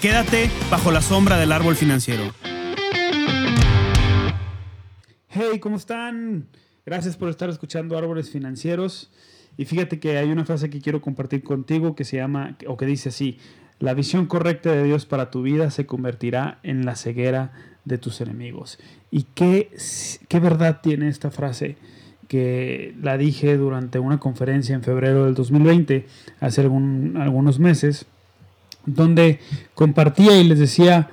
Quédate bajo la sombra del árbol financiero. Hey, ¿cómo están? Gracias por estar escuchando Árboles Financieros. Y fíjate que hay una frase que quiero compartir contigo que se llama, o que dice así, la visión correcta de Dios para tu vida se convertirá en la ceguera de tus enemigos. ¿Y qué, qué verdad tiene esta frase? que la dije durante una conferencia en febrero del 2020, hace algunos meses, donde compartía y les decía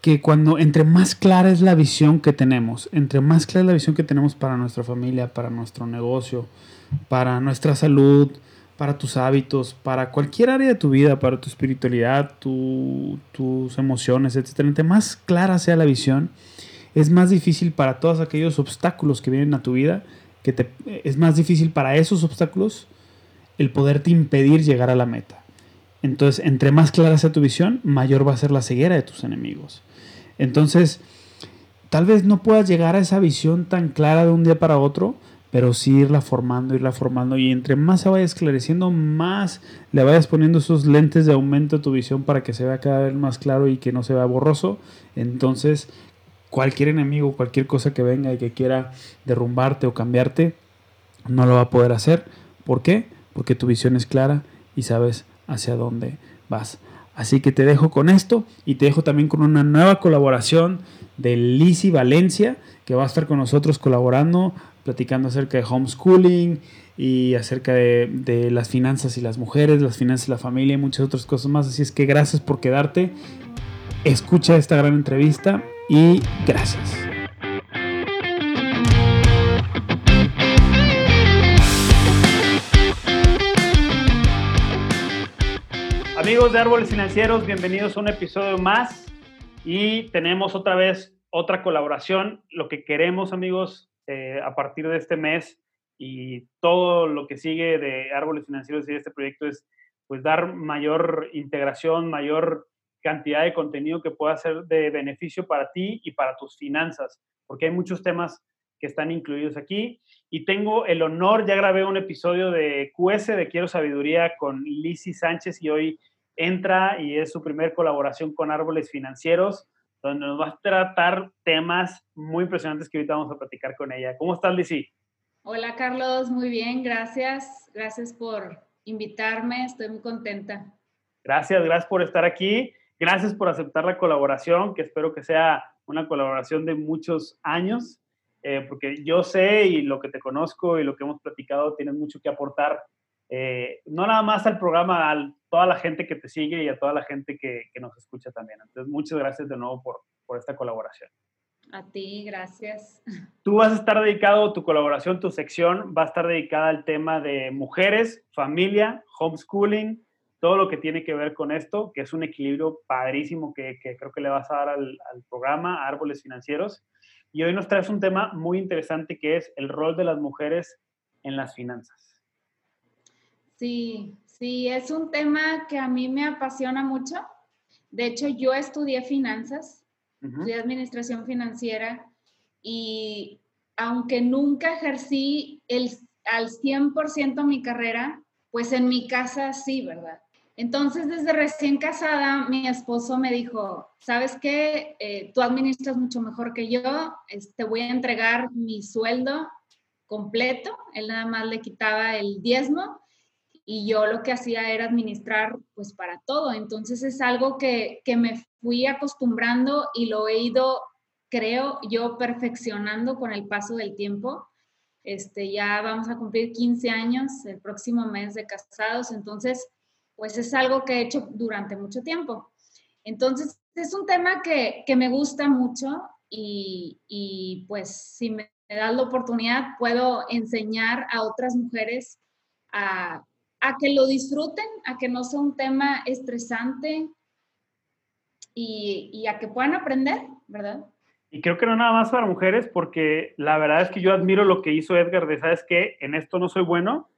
que cuando entre más clara es la visión que tenemos, entre más clara es la visión que tenemos para nuestra familia, para nuestro negocio, para nuestra salud, para tus hábitos, para cualquier área de tu vida, para tu espiritualidad, tus emociones, etc. Entre más clara sea la visión, es más difícil para todos aquellos obstáculos que vienen a tu vida que te, es más difícil para esos obstáculos el poderte impedir llegar a la meta. Entonces, entre más clara sea tu visión, mayor va a ser la ceguera de tus enemigos. Entonces, tal vez no puedas llegar a esa visión tan clara de un día para otro, pero sí irla formando, irla formando. Y entre más se vaya esclareciendo, más le vayas poniendo esos lentes de aumento a tu visión para que se vea cada vez más claro y que no se vea borroso. Entonces, cualquier enemigo, cualquier cosa que venga y que quiera derrumbarte o cambiarte, no lo va a poder hacer. ¿Por qué? Porque tu visión es clara y sabes hacia dónde vas. Así que te dejo con esto y te dejo también con una nueva colaboración de Lizzy Valencia, que va a estar con nosotros colaborando, platicando acerca de homeschooling y acerca de, de, las finanzas y las mujeres, las finanzas y la familia y muchas otras cosas más. Así es que gracias por quedarte. Escucha esta gran entrevista y gracias. Amigos de Árboles Financieros, bienvenidos a un episodio más y tenemos otra vez otra colaboración. Lo que queremos, amigos, eh, a partir de este mes y todo lo que sigue de Árboles Financieros y de este proyecto es pues dar mayor integración, mayor cantidad de contenido que pueda ser de beneficio para ti y para tus finanzas, porque hay muchos temas que están incluidos aquí. Y tengo el honor, ya grabé un episodio de QS de Quiero Sabiduría con Lizzy Sánchez y hoy entra y es su primer colaboración con Árboles Financieros, donde nos va a tratar temas muy impresionantes que ahorita vamos a platicar con ella. ¿Cómo estás, Lizzy? Hola, Carlos, muy bien, gracias. Gracias por invitarme, estoy muy contenta. Gracias, gracias por estar aquí. Gracias por aceptar la colaboración, que espero que sea una colaboración de muchos años, eh, porque yo sé y lo que te conozco y lo que hemos platicado tienes mucho que aportar, eh, no nada más al programa, a toda la gente que te sigue y a toda la gente que, que nos escucha también. Entonces, muchas gracias de nuevo por, por esta colaboración. A ti, gracias. Tú vas a estar dedicado, tu colaboración, tu sección va a estar dedicada al tema de mujeres, familia, homeschooling, todo lo que tiene que ver con esto, que es un equilibrio padrísimo que, creo que le vas a dar al, programa Árboles Financieros. Y hoy nos traes un tema muy interesante que es el rol de las mujeres en las finanzas. Sí, sí, es un tema que a mí me apasiona mucho. De hecho, yo estudié finanzas, estudié administración financiera y aunque nunca ejercí el, al 100% mi carrera, pues en mi casa sí, ¿verdad? Entonces, desde recién casada, mi esposo me dijo, ¿sabes qué? Eh, tú administras mucho mejor que yo, te este, voy a entregar mi sueldo completo. Él nada más le quitaba el diezmo y yo lo que hacía era administrar pues para todo. Entonces es algo que, que me fui acostumbrando y lo he ido, creo yo, perfeccionando con el paso del tiempo. Este, ya vamos a cumplir 15 años el próximo mes de casados, entonces pues es algo que he hecho durante mucho tiempo. Entonces, es un tema que, me gusta mucho y, pues si me das la oportunidad, puedo enseñar a otras mujeres a, que lo disfruten, a que no sea un tema estresante, y, a que puedan aprender, ¿verdad? Y creo que no nada más para mujeres, porque la verdad es que yo admiro lo que hizo Edgar de, ¿sabes qué? En esto no soy bueno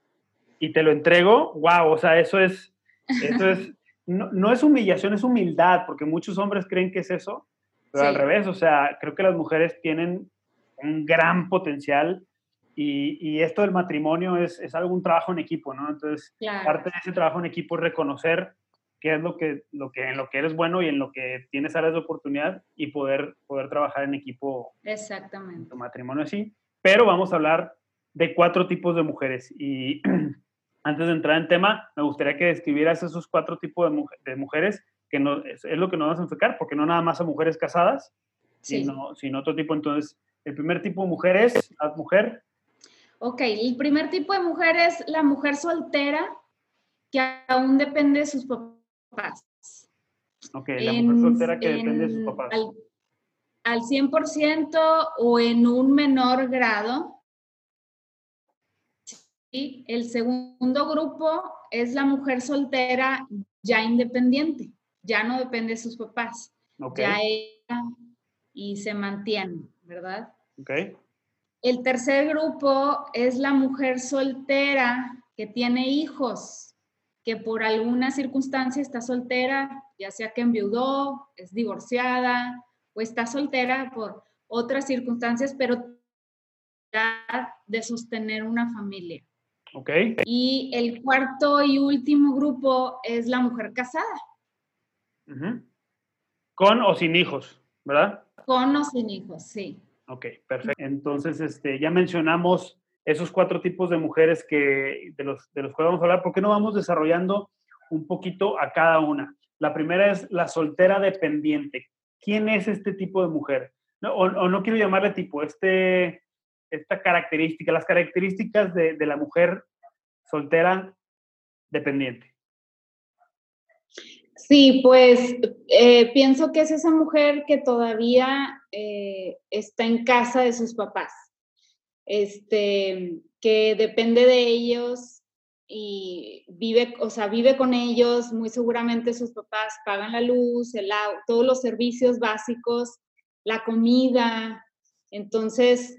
y te lo entrego, wow, o sea, eso es, eso es, no, es humillación, es humildad, porque muchos hombres creen que es eso, pero al revés, o sea, creo que las mujeres tienen un gran potencial y, esto del matrimonio es, es algún trabajo en equipo, ¿no? Entonces, parte de ese trabajo en equipo es reconocer qué es lo que, lo que, en lo que eres bueno y en lo que tienes áreas de oportunidad y poder, poder trabajar en equipo. Exactamente. En tu matrimonio así. Pero vamos a hablar de cuatro tipos de mujeres y antes de entrar en tema, me gustaría que describieras esos cuatro tipos de, mujeres, que no, es, lo que nos vamos a enfocar, porque no nada más a mujeres casadas, sino, sino otro tipo. Entonces, el primer tipo de mujer es la mujer. Ok, el primer tipo de mujer es la mujer soltera que aún depende de sus papás. Ok, la mujer soltera que depende de sus papás. Al, al 100% o en un menor grado el segundo grupo es la mujer soltera ya independiente, ya no depende de sus papás, ya ella y se mantiene, ¿verdad? Okay. El tercer grupo es la mujer soltera que tiene hijos, que por alguna circunstancia está soltera, ya sea que enviudó, es divorciada o está soltera por otras circunstancias, pero de sostener una familia. Ok. Y el cuarto y último grupo es la mujer casada. Con o sin hijos, ¿verdad? Con o sin hijos, sí. Ok, perfecto. Entonces, este, ya mencionamos esos cuatro tipos de mujeres que, de, los, de los cuales vamos a hablar. ¿Por qué no vamos desarrollando un poquito a cada una? La primera es la soltera dependiente. ¿Quién es este tipo de mujer? No, o, o, no quiero llamarle tipo, este, esta característica, las características de, la mujer soltera dependiente? Sí, pues eh, pienso que es esa mujer que todavía eh, está en casa de sus papás, este, que depende de ellos y vive, o sea, vive con ellos, muy seguramente sus papás pagan la luz, el agua, todos los servicios básicos, la comida, entonces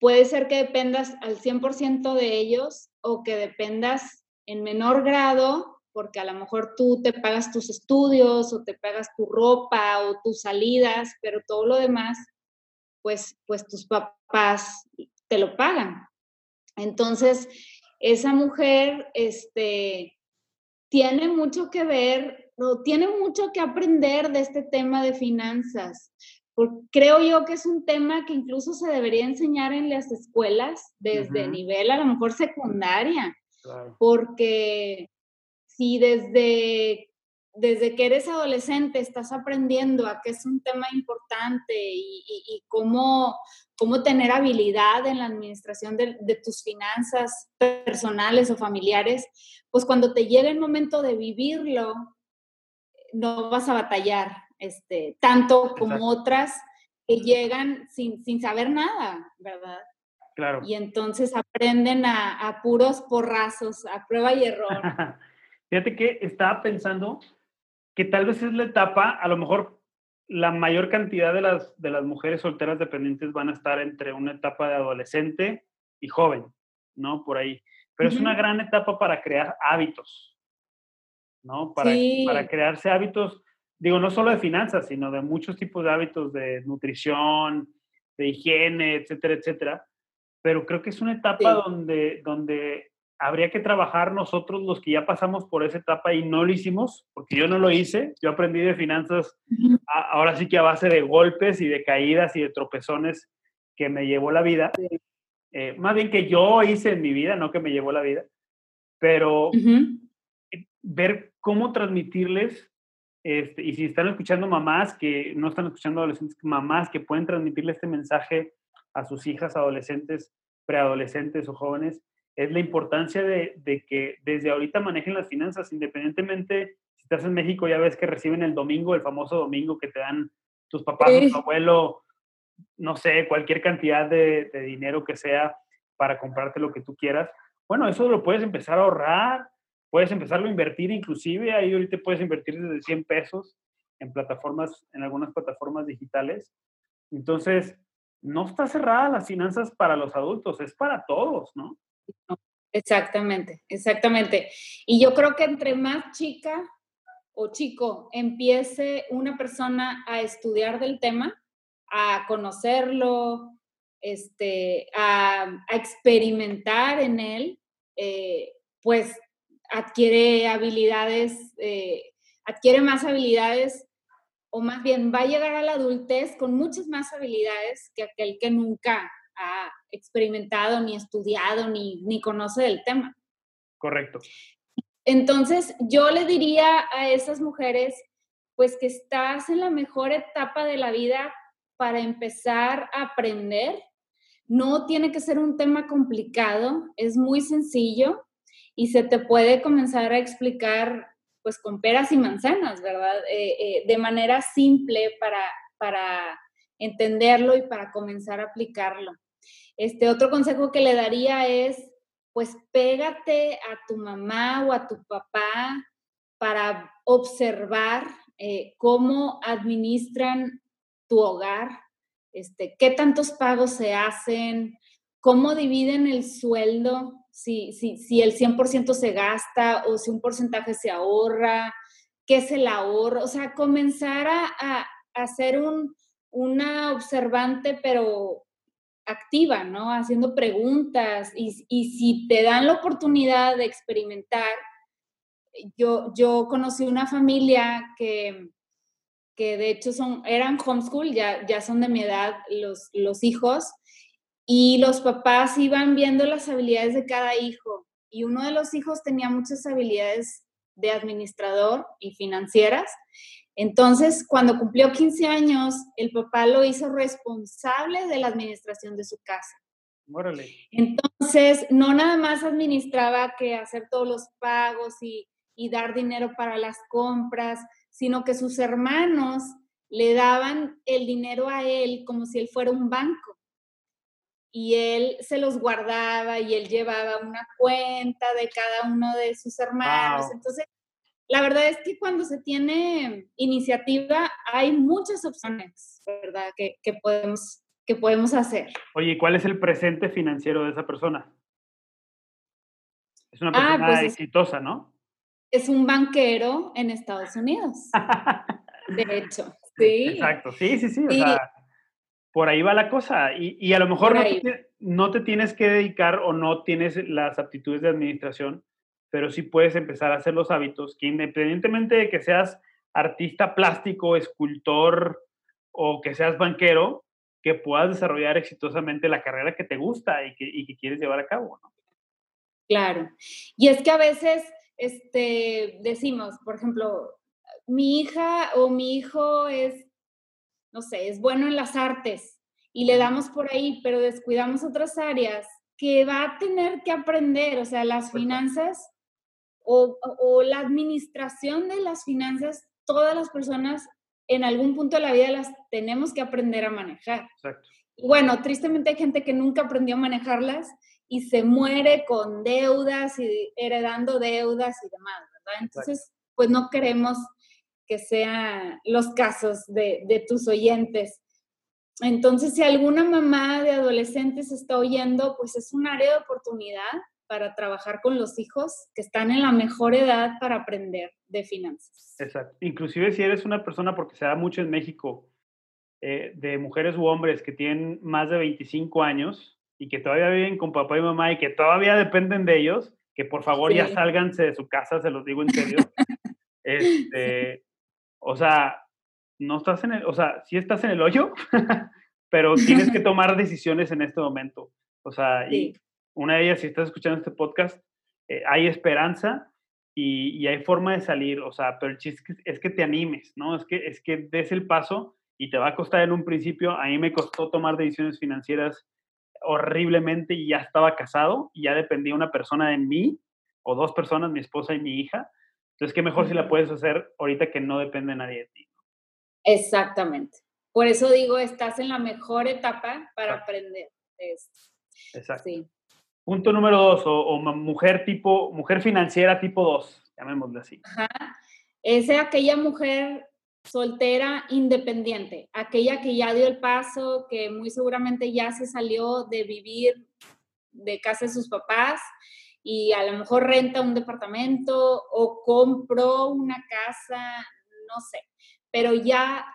Puede ser que dependas al 100% de ellos o que dependas en menor grado, porque a lo mejor tú te pagas tus estudios o te pagas tu ropa o tus salidas, pero todo lo demás, pues, pues tus papás te lo pagan. Entonces, esa mujer este, tiene mucho que ver, o tiene mucho que aprender de este tema de finanzas creo yo que es un tema que incluso se debería enseñar en las escuelas desde nivel a lo mejor secundaria, porque si desde, desde que eres adolescente estás aprendiendo a que es un tema importante y, cómo, cómo tener habilidad en la administración de, de, tus finanzas personales o familiares, pues cuando te llegue el momento de vivirlo, no vas a batallar, este, tanto como otras que llegan sin, sin, saber nada, ¿verdad? Claro. Y entonces aprenden a, a puros porrazos, a prueba y error. Fíjate que estaba pensando que tal vez es la etapa, a lo mejor la mayor cantidad de las, de las mujeres solteras dependientes van a estar entre una etapa de adolescente y joven, ¿no? Por ahí. Pero es una gran etapa para crear hábitos, ¿no? Para, para crearse hábitos digo, no solo de finanzas, sino de muchos tipos de hábitos de nutrición, de higiene, etcétera, etcétera. Pero creo que es una etapa donde, donde habría que trabajar nosotros los que ya pasamos por esa etapa y no lo hicimos, porque yo no lo hice. Yo aprendí de finanzas ahora sí que a base de golpes y de caídas y de tropezones que me llevó la vida. Eh, más bien que yo hice en mi vida, no que me llevó la vida. Pero ver cómo transmitirles este, y si están escuchando mamás que no están escuchando adolescentes, mamás que pueden transmitirle este mensaje a sus hijas adolescentes, preadolescentes o jóvenes, es la importancia de, que desde ahorita manejen las finanzas, independientemente, si estás en México ya ves que reciben el domingo, el famoso domingo que te dan tus papás tu abuelo, no sé, cualquier cantidad de, de dinero que sea para comprarte lo que tú quieras. Bueno, eso lo puedes empezar a ahorrar, puedes empezarlo a invertir inclusive, ahí ahorita puedes invertir desde 100 pesos en plataformas, en algunas plataformas digitales. Entonces, no está cerrada las finanzas para los adultos, es para todos, ¿no? Exactamente, exactamente. Y yo creo que entre más chica o chico empiece una persona a estudiar del tema, a conocerlo, este, a, experimentar en él, eh, pues adquiere habilidades, eh, adquiere más habilidades o más bien va a llegar a la adultez con muchas más habilidades que aquel que nunca ha experimentado, ni estudiado, ni, ni conoce del tema. Correcto. Entonces, yo le diría a esas mujeres, pues que estás en la mejor etapa de la vida para empezar a aprender. No tiene que ser un tema complicado, es muy sencillo y se te puede comenzar a explicar pues con peras y manzanas, ¿verdad? Eh, eh, de manera simple para, para entenderlo y para comenzar a aplicarlo. Este otro consejo que le daría es, pues pégate a tu mamá o a tu papá para observar eh, cómo administran tu hogar, este, qué tantos pagos se hacen, cómo dividen el sueldo, si, si, si el 100% se gasta o si un porcentaje se ahorra, qué es el ahorro, o sea, comenzar a, a, ser un, una observante, pero activa, ¿no? Haciendo preguntas y, y, si te dan la oportunidad de experimentar, yo, yo conocí una familia que, que de hecho son, eran homeschool, ya, ya son de mi edad los, los hijos, y los papás iban viendo las habilidades de cada hijo. Y uno de los hijos tenía muchas habilidades de administrador y financieras. Entonces, cuando cumplió 15 años, el papá lo hizo responsable de la administración de su casa. Órale. Entonces, no nada más administraba que hacer todos los pagos y, y dar dinero para las compras, sino que sus hermanos le daban el dinero a él como si él fuera un banco y él se los guardaba y él llevaba una cuenta de cada uno de sus hermanos. Entonces, la verdad es que cuando se tiene iniciativa hay muchas opciones, ¿verdad? Que, que podemos, que podemos hacer. Oye, ¿cuál es el presente financiero de esa persona? Es una ah, persona pues exitosa, ¿no? Es un banquero en Estados Unidos. de hecho, sí. Exacto, sí, sí, sí. O sea, por ahí va la cosa. Y, a lo mejor no te, tienes que dedicar o no tienes las aptitudes de administración, pero sí puedes empezar a hacer los hábitos que independientemente de que seas artista plástico, escultor o que seas banquero, que puedas desarrollar exitosamente la carrera que te gusta y que, quieres llevar a cabo. Claro. Y es que a veces este, decimos, por ejemplo, mi hija o mi hijo es no sé, es bueno en las artes y le damos por ahí, pero descuidamos otras áreas que va a tener que aprender, o sea, las finanzas o, la administración de las finanzas, todas las personas en algún punto de la vida las tenemos que aprender a manejar. Exacto. Y bueno, tristemente hay gente que nunca aprendió a manejarlas y se muere con deudas y heredando deudas y demás, ¿verdad? Entonces, pues no queremos que sean los casos de, tus oyentes. Entonces, si alguna mamá de adolescentes está oyendo, pues es un área de oportunidad para trabajar con los hijos que están en la mejor edad para aprender de finanzas. Exacto. Inclusive si eres una persona, porque se da mucho en México, eh, de mujeres u hombres que tienen más de 25 años y que todavía viven con papá y mamá y que todavía dependen de ellos, que por favor ya sálganse de su casa, se los digo en serio. este, o sea, no estás en el, o sea, sí estás en el hoyo, pero tienes que tomar decisiones en este momento. O sea, y una de ellas, si estás escuchando este podcast, eh, hay esperanza y, hay forma de salir, o sea, pero el chiste es que, te animes, ¿no? Es que, es que des el paso y te va a costar en un principio. A mí me costó tomar decisiones financieras horriblemente y ya estaba casado y ya dependía una persona de mí o dos personas, mi esposa y mi hija. Entonces, qué mejor si la puedes hacer ahorita que no depende nadie de ti. Exactamente. Por eso digo, estás en la mejor etapa para aprender esto. Exacto. Sí. Punto número dos, o, mujer tipo, mujer financiera tipo dos, llamémosle así. Ajá. Es aquella mujer soltera independiente, aquella que ya dio el paso, que muy seguramente ya se salió de vivir de casa de sus papás y a lo mejor renta un departamento o compró una casa, no sé, pero ya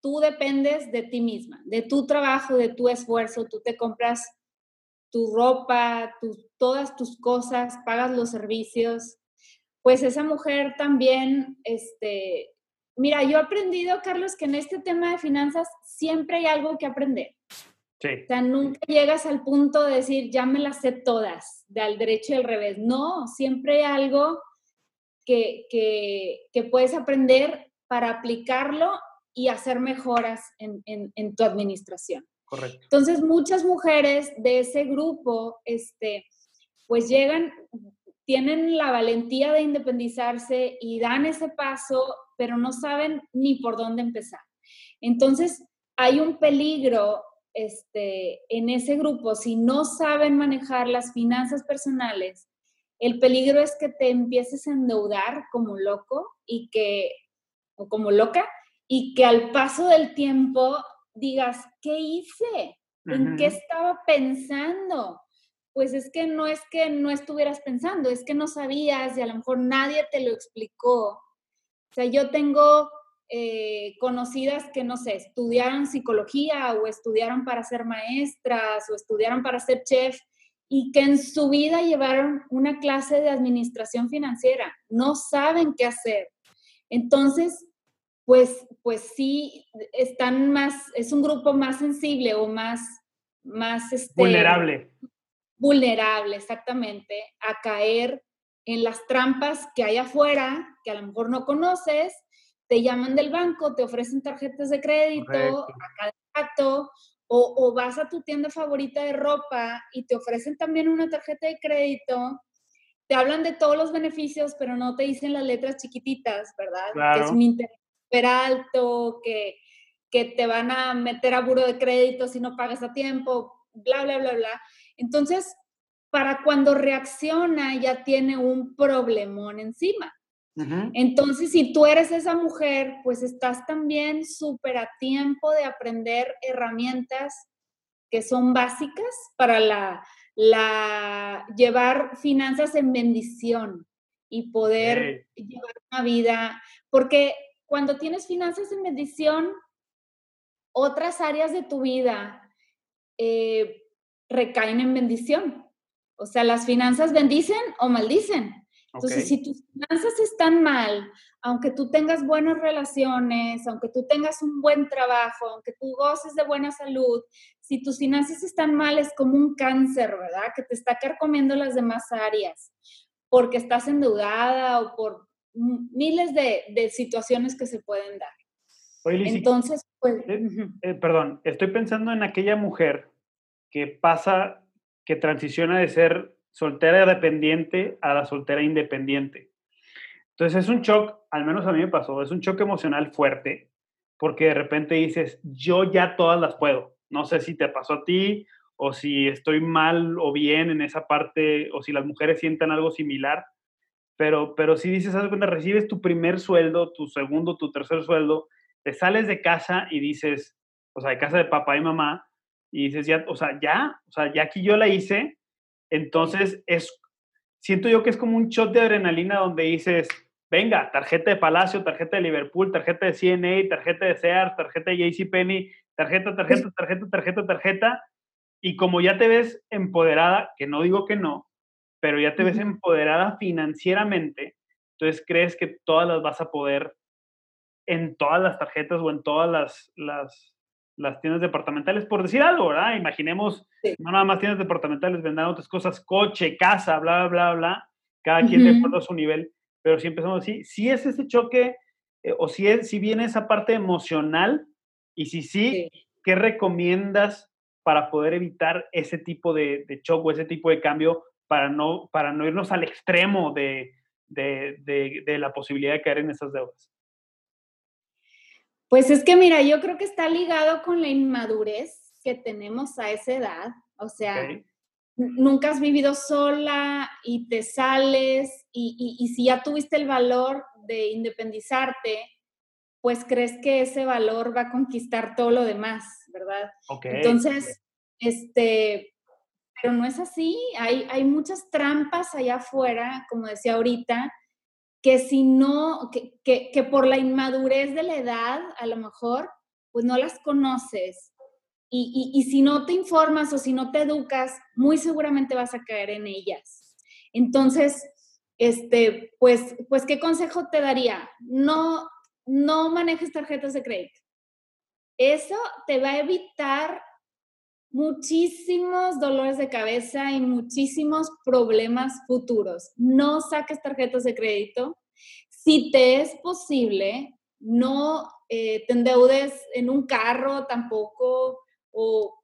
tú dependes de ti misma, de tu trabajo, de tu esfuerzo, tú te compras tu ropa, todas tus cosas, pagas los servicios, pues esa mujer también, este, mira, yo he aprendido, Carlos, que en este tema de finanzas siempre hay algo que aprender. Sí. O sea, nunca llegas al punto de decir, ya me las sé todas, del derecho y al revés. No, siempre hay algo que, que puedes aprender para aplicarlo y hacer mejoras en, en, tu administración. Entonces, muchas mujeres de ese grupo, este, pues llegan, tienen la valentía de independizarse y dan ese paso, pero no saben ni por dónde empezar. Entonces, hay un peligro este, en ese grupo. Si no saben manejar las finanzas personales, el peligro es que te empieces a endeudar como loco y que, o como loca, y que al paso del tiempo digas, ¿qué hice? ¿En qué estaba pensando? Pues es que no es que no estuvieras pensando, es que no sabías y a lo mejor nadie te lo explicó. O sea, yo tengo eh, conocidas que, no sé, estudiaron psicología o estudiaron para ser maestras o estudiaron para ser chef y que en su vida llevaron una clase de administración financiera. No saben qué hacer. Entonces, pues, pues sí están más, es un grupo más sensible o más, más este, vulnerable. Vulnerable, exactamente, a caer en las trampas que hay afuera, que a lo mejor no conoces, te llaman del banco, te ofrecen tarjetas de crédito a cada rato, o, o, vas a tu tienda favorita de ropa y te ofrecen también una tarjeta de crédito, te hablan de todos los beneficios, pero no te dicen las letras chiquititas, ¿verdad? Que es un interés alto, que, que te van a meter a buro de crédito si no pagas a tiempo, bla, bla, bla, bla. Entonces, para cuando reacciona ya tiene un problemón encima. Entonces, si tú eres esa mujer, pues estás también súper a tiempo de aprender herramientas que son básicas para la, la llevar finanzas en bendición y poder llevar una vida, porque cuando tienes finanzas en bendición, otras áreas de tu vida eh, recaen en bendición. O sea, las finanzas bendicen o maldicen. Entonces, si tus finanzas están mal, aunque tú tengas buenas relaciones, aunque tú tengas un buen trabajo, aunque tú goces de buena salud, si tus finanzas están mal es como un cáncer, ¿verdad? Que te está carcomiendo las demás áreas, porque estás endeudada o por miles de, situaciones que se pueden dar. Entonces, pues... Eh, eh, perdón, estoy pensando en aquella mujer que pasa, que transiciona de ser soltera dependiente a la soltera independiente. Entonces es un shock, al menos a mí me pasó, es un choque emocional fuerte, porque de repente dices, yo ya todas las puedo. No sé si te pasó a ti o si estoy mal o bien en esa parte, o si las mujeres sientan algo similar, pero, pero si dices, ¿sabes cuando recibes tu primer sueldo, tu segundo, tu tercer sueldo, te sales de casa y dices, o sea, de casa de papá y mamá, y dices, ya, o sea, ya, o sea, ya aquí yo la hice, entonces es, siento yo que es como un shot de adrenalina donde dices, venga, tarjeta de Palacio, tarjeta de Liverpool, tarjeta de CNA, tarjeta de Sears, tarjeta de JCPenney, tarjeta, tarjeta, tarjeta, tarjeta, tarjeta, y como ya te ves empoderada, que no digo que no, pero ya te ves empoderada financieramente, entonces crees que todas las vas a poder en todas las tarjetas o en todas las, las, las tiendas departamentales, por decir algo, ¿verdad? Imaginemos, no nada más tiendas departamentales vendan otras cosas, coche, casa, bla, bla, bla, cada quien de acuerdo a su nivel, pero si empezamos así, si es ese choque eh, o si, es, si viene esa parte emocional y si sí, ¿qué recomiendas para poder evitar ese tipo de, de choque o ese tipo de cambio para no, para no irnos al extremo de, la posibilidad de caer en esas deudas? Pues es que mira, yo creo que está ligado con la inmadurez que tenemos a esa edad. O sea, nunca has vivido sola y te sales y, y, si ya tuviste el valor de independizarte, pues crees que ese valor va a conquistar todo lo demás, ¿verdad? Entonces, este, pero no es así. Hay, hay muchas trampas allá afuera, como decía ahorita, que si no, que, que, que, por la inmadurez de la edad, a lo mejor, pues no las conoces. Y, y, y, si no te informas o si no te educas, muy seguramente vas a caer en ellas. Entonces, este, pues, pues, ¿qué consejo te daría? No, no manejes tarjetas de crédito. Eso te va a evitar muchísimos dolores de cabeza y muchísimos problemas futuros. No saques tarjetas de crédito. Si te es posible, no eh, te endeudes en un carro tampoco o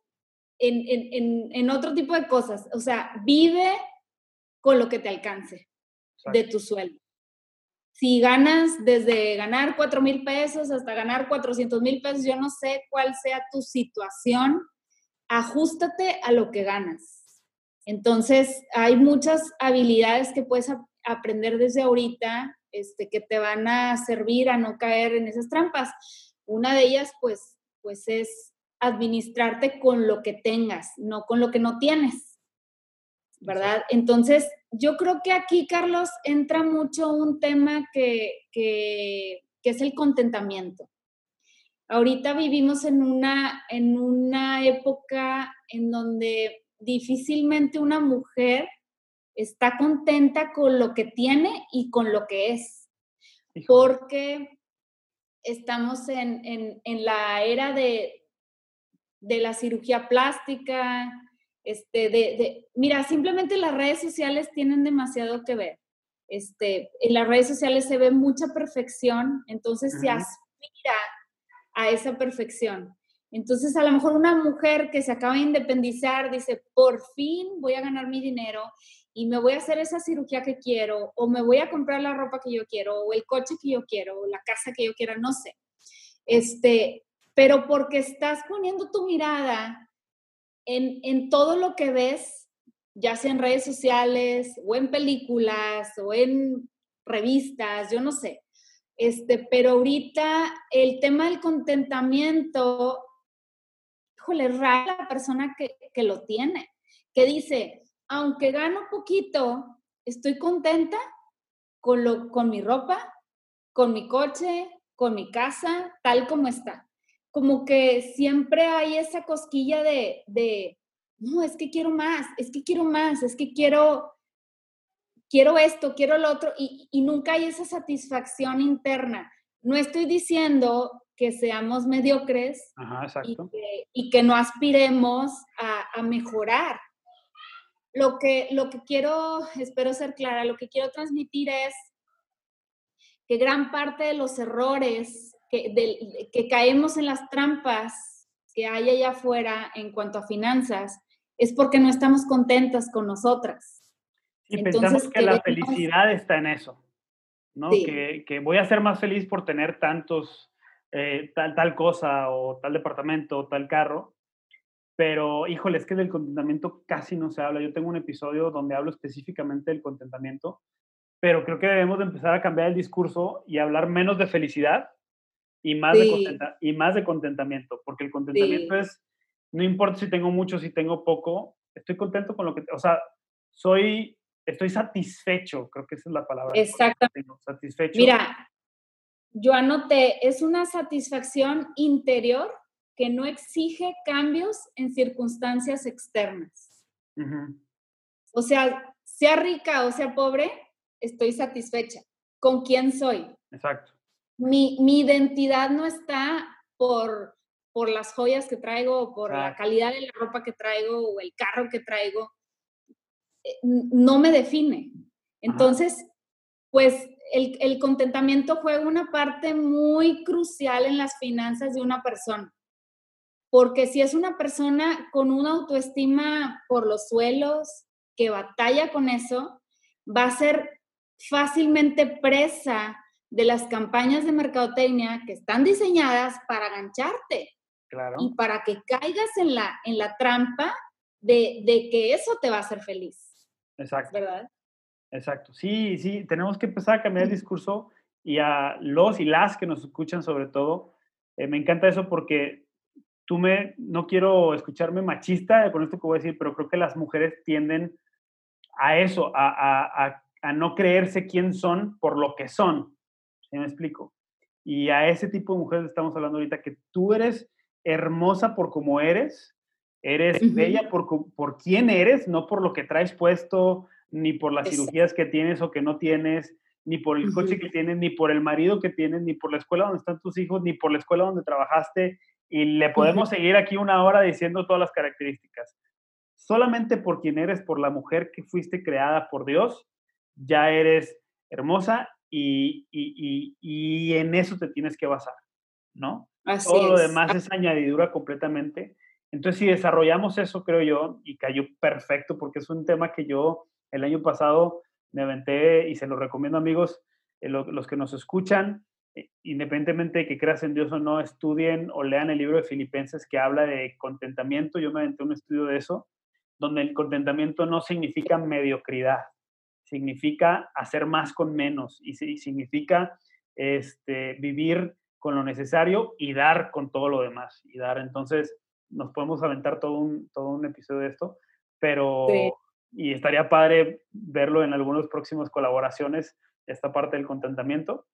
en, en, en, otro tipo de cosas. O sea, vive con lo que te alcance de tu sueldo. Si ganas desde ganar 4 mil pesos hasta ganar 400 mil pesos, yo no sé cuál sea tu situación, ajustate a lo que ganas. Entonces, hay muchas habilidades que puedes aprender desde ahorita este, que te van a servir a no caer en esas trampas. Una de ellas, pues, pues es administrarte con lo que tengas, no con lo que no tienes, ¿verdad? Entonces, yo creo que aquí, Carlos, entra mucho un tema que, que, es el contentamiento. Ahorita vivimos en una, en una época en donde difícilmente una mujer está contenta con lo que tiene y con lo que es. Porque estamos en, en, en la era de, de la cirugía plástica, este, de, mira, simplemente las redes sociales tienen demasiado que ver. Este, en las redes sociales se ve mucha perfección, entonces se aspira a esa perfección. Entonces, a lo mejor una mujer que se acaba de independizar dice, por fin voy a ganar mi dinero y me voy a hacer esa cirugía que quiero, o me voy a comprar la ropa que yo quiero, o el coche que yo quiero, o la casa que yo quiera, no sé. Este, pero porque estás poniendo tu mirada en, todo lo que ves, ya sea en redes sociales o en películas o en revistas, yo no sé. Este, pero ahorita el tema del contentamiento, híjole, rara la persona que, que lo tiene, que dice, aunque gano poquito, estoy contenta con, lo, con mi ropa, con mi coche, con mi casa, tal como está como que siempre hay esa cosquilla de, de, no, es que quiero más, es que quiero más, es que quiero, quiero esto, quiero lo otro, y, y nunca hay esa satisfacción interna. No estoy diciendo que seamos mediocres y, que, y, que, no aspiremos a, a, mejorar. Lo que, lo que quiero, espero ser clara, lo que quiero transmitir es que gran parte de los errores que, caemos en las trampas que hay allá afuera en cuanto a finanzas, es porque no estamos contentas con nosotras. Y pensamos que la felicidad está en eso, ¿no? Que, que, voy a ser más feliz por tener tantos, eh, tal, tal cosa o tal departamento o tal carro, pero híjole, es que del contentamiento casi no se habla. Yo tengo un episodio donde hablo específicamente del contentamiento, pero creo que debemos de empezar a cambiar el discurso y hablar menos de felicidad y más, de, y más de contentamiento, porque el contentamiento es, no importa si tengo mucho, si tengo poco, estoy contento con lo que, o sea, soy, estoy satisfecho, creo que esa es la palabra. Exactamente. Satisfecho. Mira, yo anoté, es una satisfacción interior que no exige cambios en circunstancias externas. O sea, sea rica o sea pobre, estoy satisfecha. ¿Con quién soy? Exacto mi, identidad no está por, por las joyas que traigo, por la calidad de la ropa que traigo o el carro que traigo, no me define. Entonces, pues el, el, contentamiento juega una parte muy crucial en las finanzas de una persona. Porque si es una persona con una autoestima por los suelos, que batalla con eso, va a ser fácilmente presa de las campañas de mercadotecnia que están diseñadas para gancharte claro. y para que caigas en la, en la trampa de, de, que eso te va a hacer feliz. Exacto. ¿Verdad? Exacto. Sí, sí, tenemos que empezar a cambiar el discurso y a los y las que nos escuchan sobre todo. Eh, me encanta eso porque tú me, no quiero escucharme machista con esto que voy a decir, pero creo que las mujeres tienden a eso, a, a no creerse quién son por lo que son. ¿Sí me explico? Y a ese tipo de mujeres estamos hablando ahorita, que tú eres hermosa por como eres, eres bella por, por quién eres, no por lo que traes puesto, ni por las cirugías que tienes o que no tienes, ni por el coche que tienes, ni por el marido que tienes, ni por la escuela donde están tus hijos, ni por la escuela donde trabajaste. Y le podemos seguir aquí una hora diciendo todas las características. Solamente por quién eres, por la mujer que fuiste creada por Dios, ya eres hermosa y, y, y, en eso te tienes que basar, ¿no? Así Todo lo demás es añadidura completamente. Entonces, si desarrollamos eso, creo yo, y cayó perfecto, porque es un tema que yo el año pasado me aventé y se lo recomiendo, amigos, eh, los que nos escuchan, eh, independientemente de que creas en Dios o no, estudien o lean el libro de Filipenses que habla de contentamiento. Yo me aventé un estudio de eso, donde el contentamiento no significa mediocridad, significa hacer más con menos y, significa este, vivir con lo necesario y dar con todo lo demás. Y dar, entonces, nos podemos aventar todo un, todo un episodio de esto, pero, y estaría padre verlo en algunas próximas colaboraciones, esta parte del contentamiento.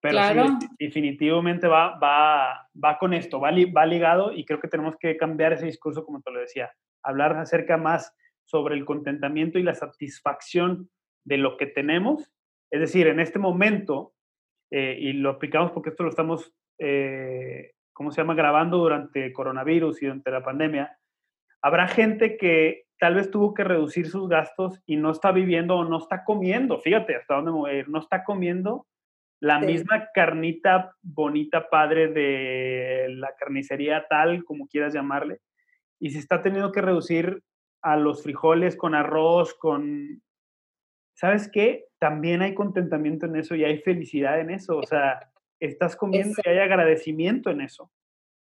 Pero sí, definitivamente va, va, va con esto, va, va ligado y creo que tenemos que cambiar ese discurso, como te lo decía, hablar acerca más sobre el contentamiento y la satisfacción de lo que tenemos. Es decir, en este momento, eh, y lo aplicamos porque esto lo estamos, eh, ¿cómo se llama?, grabando durante coronavirus y durante la pandemia, habrá gente que tal vez tuvo que reducir sus gastos y no está viviendo o no está comiendo, fíjate hasta dónde ir, no está comiendo la misma carnita bonita padre de la carnicería tal, como quieras llamarle, y se está teniendo que reducir a los frijoles con arroz, con... ¿Sabes qué? También hay contentamiento en eso y hay felicidad en eso. O sea, estás comiendo y hay agradecimiento en eso.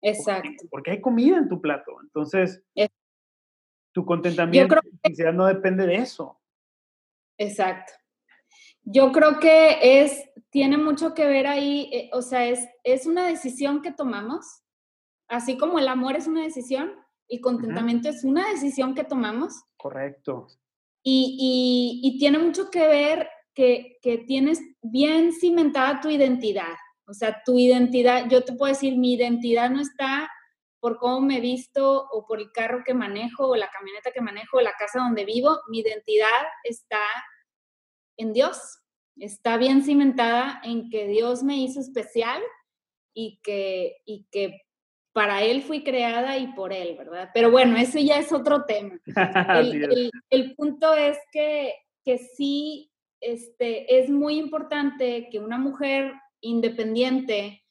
Exacto. Porque, hay comida en tu plato. Entonces, tu contentamiento y felicidad no depende de eso. Exacto. Yo creo que es, tiene mucho que ver ahí, eh, o sea, es, es una decisión que tomamos, así como el amor es una decisión, y contentamiento es una decisión que tomamos. Correcto. Y, y, tiene mucho que ver que, que, tienes bien cimentada tu identidad. O sea, tu identidad, yo te puedo decir, mi identidad no está por cómo me visto o por el carro que manejo o la camioneta que manejo o la casa donde vivo. Mi identidad está en Dios. Está bien cimentada en que Dios me hizo especial y que, y que para él fui creada y por él, ¿verdad? Pero bueno, ese ya es otro tema. El, punto es que, que sí este, es muy importante que una mujer independiente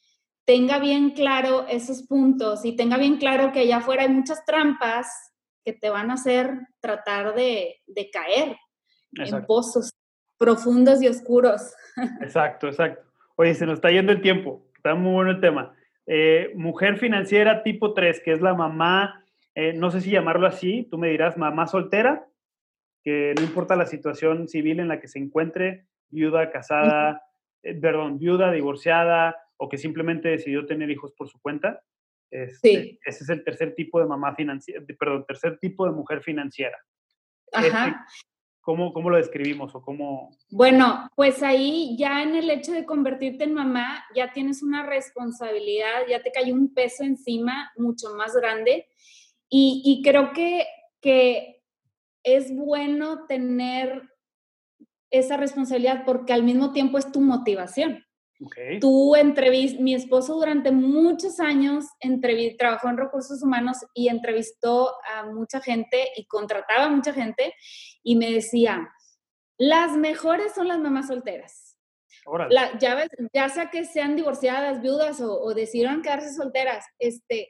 tenga bien claro esos puntos y tenga bien claro que allá afuera hay muchas trampas que te van a hacer tratar de, de caer en pozos profundos y oscuros. Exacto, exacto. Oye, se nos está yendo el tiempo. Está muy bueno el tema. Eh, mujer financiera tipo 3, que es la mamá, eh, no sé si llamarlo así, tú me dirás mamá soltera, que no importa la situación civil en la que se encuentre, viuda, casada, eh, perdón, viuda, divorciada, o que simplemente decidió tener hijos por su cuenta. Este, ese es el tercer tipo de mamá financiera, perdón, tercer tipo de mujer financiera. Ajá. ¿Cómo, ¿Cómo, lo describimos o cómo? Bueno, pues ahí ya en el hecho de convertirte en mamá, ya tienes una responsabilidad, ya te cayó un peso encima mucho más grande. Y, y creo que, que es bueno tener esa responsabilidad porque al mismo tiempo es tu motivación. Tú entrevist, mi esposo durante muchos años trabajó en recursos humanos y entrevistó a mucha gente y contrataba a mucha gente y me decía, las mejores son las mamás solteras. ya, ya sea que sean divorciadas, viudas o, decidieron quedarse solteras, este,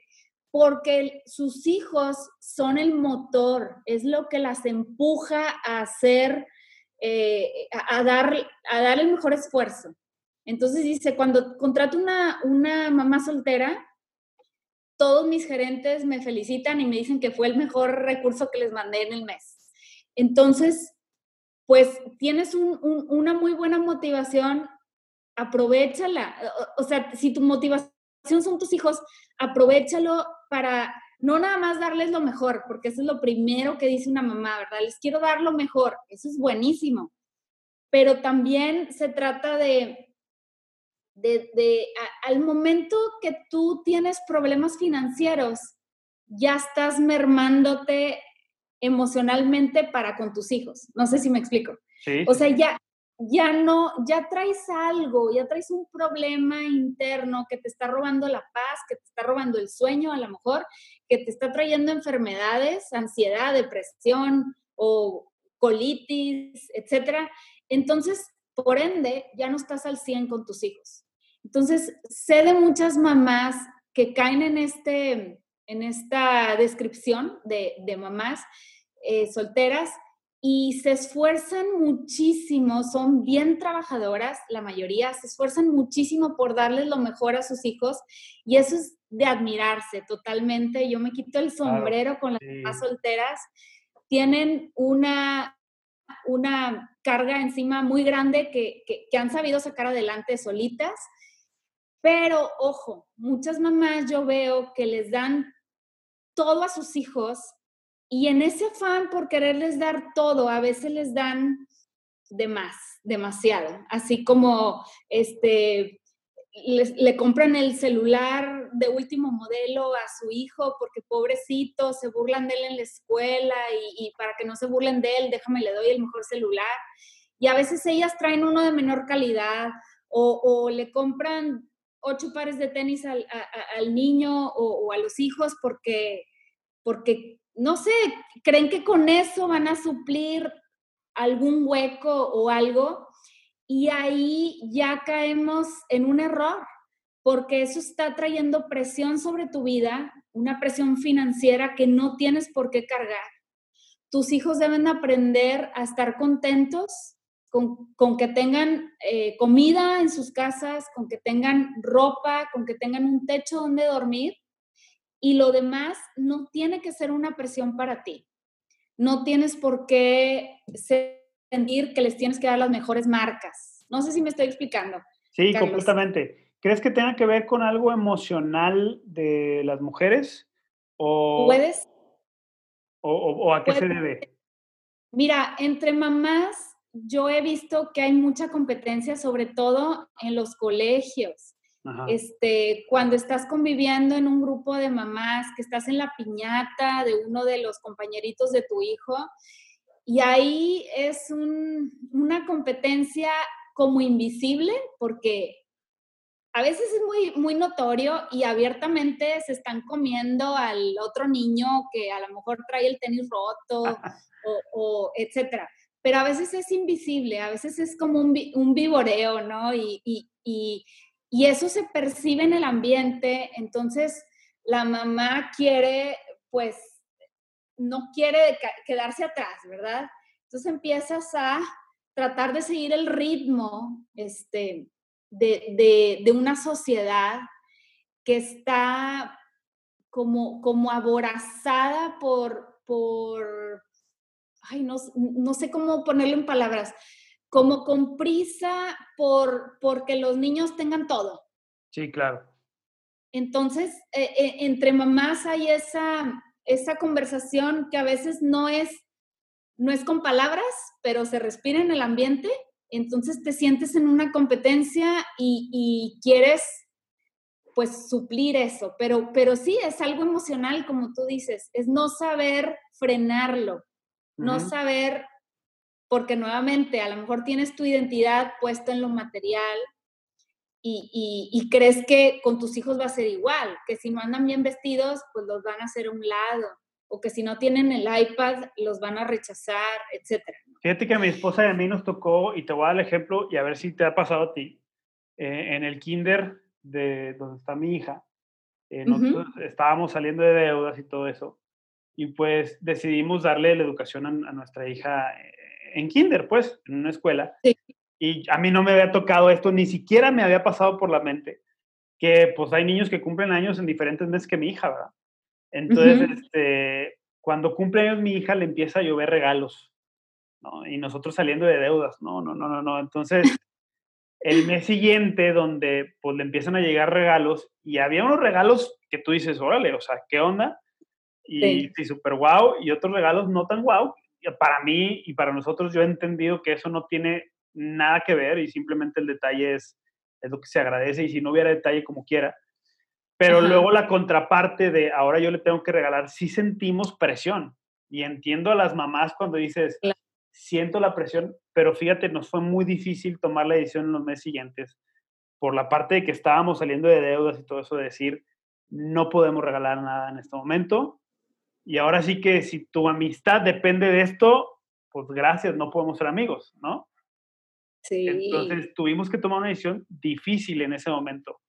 porque sus hijos son el motor, es lo que las empuja a hacer, eh, a, dar, a dar el mejor esfuerzo. Entonces dice, cuando contrato una, una mamá soltera, todos mis gerentes me felicitan y me dicen que fue el mejor recurso que les mandé en el mes. Entonces, pues tienes una muy buena motivación aprovechala. O, sea, si tu motivación son tus hijos, aprovechalo para no nada más darles lo mejor, porque eso es lo primero que dice una mamá, ¿verdad? Les quiero dar lo mejor, eso es buenísimo. Pero también se trata de, de, al momento que tú tienes problemas financieros, ya estás mermándote emocionalmente para con tus hijos. No sé si me explico. O sea, ya, ya no, ya traes algo, ya traes un problema interno que te está robando la paz, que te está robando el sueño a lo mejor, que te está trayendo enfermedades, ansiedad, depresión o colitis, etcétera. Entonces, por ende, ya no estás al 100 con tus hijos. Entonces, sé de muchas mamás que caen en, este, en esta descripción de, mamás eh, solteras y se esfuerzan muchísimo, son bien trabajadoras, la mayoría se esfuerzan muchísimo por darles lo mejor a sus hijos y eso es de admirarse totalmente. Yo me quito el sombrero con las mamás solteras, tienen una, una carga encima muy grande que, que han sabido sacar adelante solitas, pero ojo, muchas mamás yo veo que les dan todo a sus hijos y en ese afán por quererles dar todo, a veces les dan de más, demasiado. Así como este, le compran el celular de último modelo a su hijo porque pobrecito, se burlan de él en la escuela y, para que no se burlen de él, déjame le doy el mejor celular. Y a veces ellas traen uno de menor calidad o, le compran ocho pares de tenis al, niño o, o, a los hijos porque, porque no sé, creen que con eso van a suplir algún hueco o algo y ahí ya caemos en un error porque eso está trayendo presión sobre tu vida, una presión financiera que no tienes por qué cargar. Tus hijos deben aprender a estar contentos con, que tengan eh, comida en sus casas, con que tengan ropa, con que tengan un techo donde dormir y lo demás no tiene que ser una presión para ti. No tienes por qué sentir que les tienes que dar las mejores marcas. No sé si me estoy explicando. Sí, completamente. ¿Crees que tenga que ver con algo emocional de las mujeres? ¿O, ¿Puedes? ¿O, a qué se debe? Mira, entre mamás yo he visto que hay mucha competencia, sobre todo en los colegios. Este, cuando estás conviviendo en un grupo de mamás, que estás en la piñata de uno de los compañeritos de tu hijo, y ahí es una competencia como invisible, porque a veces es muy, muy notorio y abiertamente se están comiendo al otro niño que a lo mejor trae el tenis roto o, etcétera. Pero a veces es invisible, a veces es como un, un vivoreo, ¿no? y, y eso se percibe en el ambiente, entonces la mamá quiere, pues, no quiere quedarse atrás, ¿verdad? Entonces empiezas a tratar de seguir el ritmo este, de, una sociedad que está como, como aborazada por, por ay, no, no sé cómo ponerlo en palabras, como con prisa por porque los niños tengan todo. Sí, claro. Entonces, eh, eh, entre mamás hay esa, esa conversación que a veces no es, no es con palabras, pero se respira en el ambiente. Entonces te sientes en una competencia y, quieres pues suplir eso, pero, pero sí es algo emocional, como tú dices, es no saber frenarlo, no saber porque nuevamente a lo mejor tienes tu identidad puesta en lo material y, crees que con tus hijos va a ser igual, que si no andan bien vestidos, pues los van a hacer a un lado, o que si no tienen el iPad, los van a rechazar, etc. Fíjate que a mi esposa y a mí nos tocó, y te voy a dar el ejemplo y a ver si te ha pasado a ti, eh, en el kinder de donde está mi hija, eh, nosotros estábamos saliendo de deudas y todo eso, y pues decidimos darle la educación a, a nuestra hija eh, en kinder, pues, en una escuela. Y a mí no me había tocado esto, ni siquiera me había pasado por la mente que pues hay niños que cumplen años en diferentes meses que mi hija, ¿verdad? Entonces, este, cuando cumple años mi hija le empieza a llover regalos, ¿no? Y nosotros saliendo de deudas, no, no, no, no, no. Entonces, el mes siguiente donde pues le empiezan a llegar regalos y había unos regalos que tú dices, órale, o sea, ¿qué onda? Y sí, súper guau, y otros regalos no tan guau. Para mí y para nosotros yo he entendido que eso no tiene nada que ver y simplemente el detalle es, es lo que se agradece y si no hubiera detalle como quiera. Pero luego la contraparte de ahora yo le tengo que regalar, sí sentimos presión y entiendo a las mamás cuando dices, siento la presión, pero fíjate, nos fue muy difícil tomar la decisión en los meses siguientes por la parte de que estábamos saliendo de deudas y todo eso, de decir, no podemos regalar nada en este momento. Y ahora sí que si tu amistad depende de esto, pues gracias, no podemos ser amigos, ¿no? Sí. Entonces tuvimos que tomar una decisión difícil en ese momento.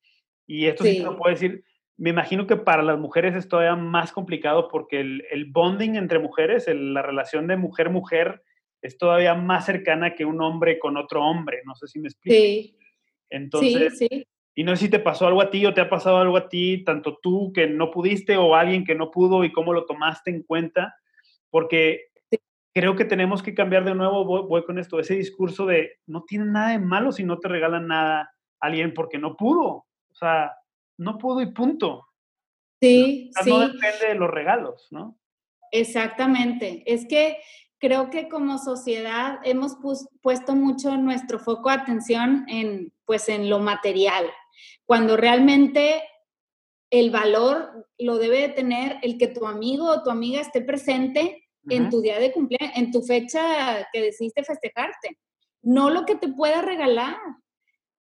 Y esto sí, lo puedo decir, me imagino que para las mujeres es todavía más complicado porque el, el bonding entre mujeres, la relación de mujer-mujer, es todavía más cercana que un hombre con otro hombre. No sé si me explico. Sí. Entonces, sí, sí. Y no sé si te pasó algo a ti o te ha pasado algo a ti, tanto tú que no pudiste o alguien que no pudo y cómo lo tomaste en cuenta, porque creo que tenemos que cambiar de nuevo, voy, con esto, ese discurso de no tiene nada de malo si no te regalan nada a alguien porque no pudo. O sea, no pudo y punto. Sí, sí. No depende de los regalos, ¿no? Exactamente. Es que creo que como sociedad hemos puesto mucho nuestro foco de atención en, pues, en lo material, cuando realmente el valor lo debe de tener el que tu amigo o tu amiga esté presente en tu día de cumpleaños, en tu fecha que decidiste festejarte, no lo que te pueda regalar.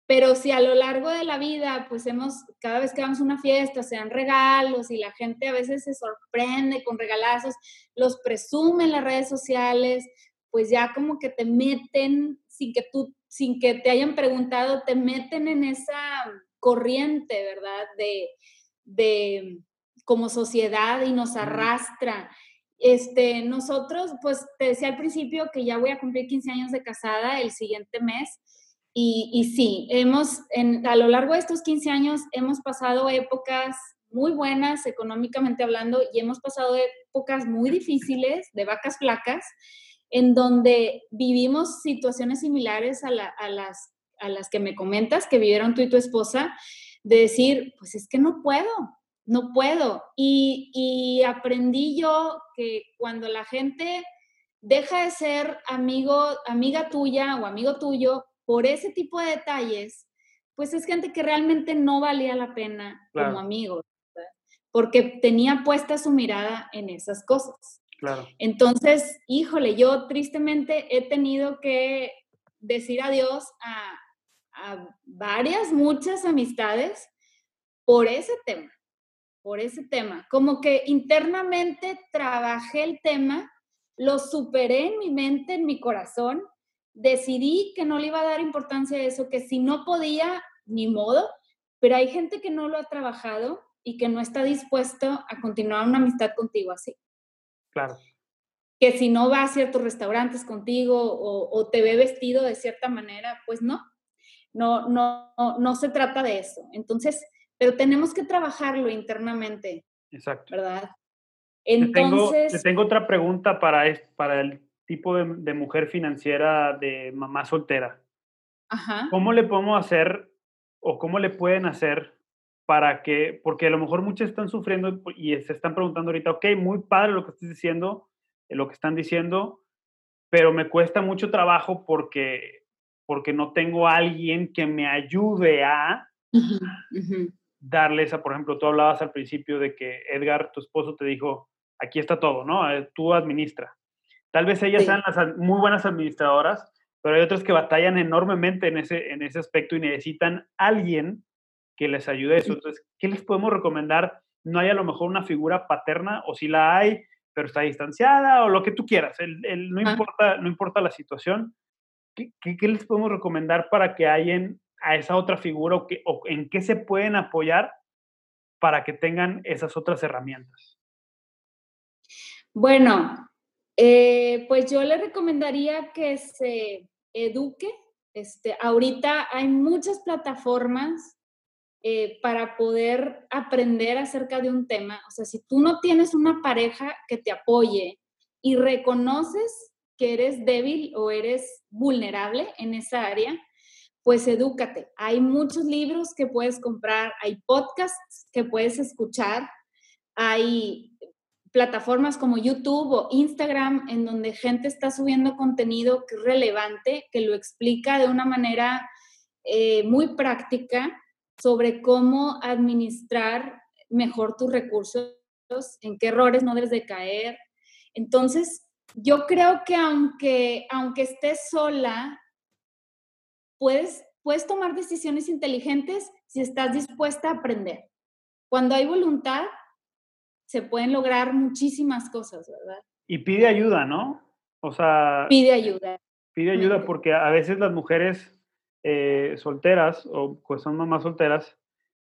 Pero si a lo largo de la vida, pues hemos, cada vez que vamos a una fiesta, sean regalos y la gente a veces se sorprende con regalazos, los presume en las redes sociales, pues ya como que te meten, sin que tú, sin que te hayan preguntado, te meten en esa corriente, ¿verdad? De, de como sociedad y nos arrastra. Este, nosotros, pues te decía al principio que ya voy a cumplir 15 años de casada el siguiente mes y, sí, hemos, a lo largo de estos 15 años hemos pasado épocas muy buenas económicamente hablando y hemos pasado épocas muy difíciles de vacas flacas en donde vivimos situaciones similares a, las, a las que me comentas que vivieron tú y tu esposa, de decir, pues es que no puedo, no puedo. Y, y aprendí yo que cuando la gente deja de ser amigo, amiga tuya o amigo tuyo por ese tipo de detalles, pues es gente que realmente no valía la pena como amigos, porque tenía puesta su mirada en esas cosas. Claro. Entonces, híjole, yo tristemente he tenido que decir adiós a, a varias, muchas amistades por ese tema, por ese tema. Como que internamente trabajé el tema, lo superé en mi mente, en mi corazón, decidí que no le iba a dar importancia a eso, que si no podía, ni modo, pero hay gente que no lo ha trabajado y que no está dispuesto a continuar una amistad contigo así. Claro. Que si no va a ciertos restaurantes contigo o, te ve vestido de cierta manera, pues no, no, no, no, se trata de eso. Entonces, pero tenemos que trabajarlo internamente. Exacto. ¿Verdad? Entonces... Te tengo, otra pregunta para, para el tipo de, mujer financiera de mamá soltera. Ajá. ¿Cómo le podemos hacer o cómo le pueden hacer para que, porque a lo mejor muchas están sufriendo y se están preguntando ahorita, ok, muy padre lo que estás diciendo, eh, lo que están diciendo, pero me cuesta mucho trabajo porque, porque no tengo a alguien que me ayude a darle esa, por ejemplo, tú hablabas al principio de que Edgar, tu esposo, te dijo, aquí está todo, ¿no? Tú administra. Tal vez ellas sean las muy buenas administradoras, pero hay otras que batallan enormemente en ese, en ese aspecto y necesitan alguien que les ayude a eso. Entonces, ¿qué les podemos recomendar? No hay a lo mejor una figura paterna, o si la hay, pero está distanciada, o lo que tú quieras. El, no, importa, no importa la situación. ¿Qué, ¿Qué, les podemos recomendar para que hayan a esa otra figura o, que, en qué se pueden apoyar para que tengan esas otras herramientas? Bueno, eh, pues yo le recomendaría que se eduque. Este, ahorita hay muchas plataformas eh, para poder aprender acerca de un tema. O sea, si tú no tienes una pareja que te apoye y reconoces que eres débil o eres vulnerable en esa área, pues edúcate. Hay muchos libros que puedes comprar, hay podcasts que puedes escuchar, hay plataformas como YouTube o Instagram en donde gente está subiendo contenido que es relevante, que lo explica de una manera eh, muy práctica sobre cómo administrar mejor tus recursos, en qué errores no debes de caer. Entonces, yo creo que aunque, aunque estés sola, puedes, puedes tomar decisiones inteligentes si estás dispuesta a aprender. Cuando hay voluntad, se pueden lograr muchísimas cosas, ¿verdad? Y pide ayuda, ¿no? O sea... Pide ayuda. Pide ayuda porque a veces las mujeres eh, solteras o pues son mamás solteras,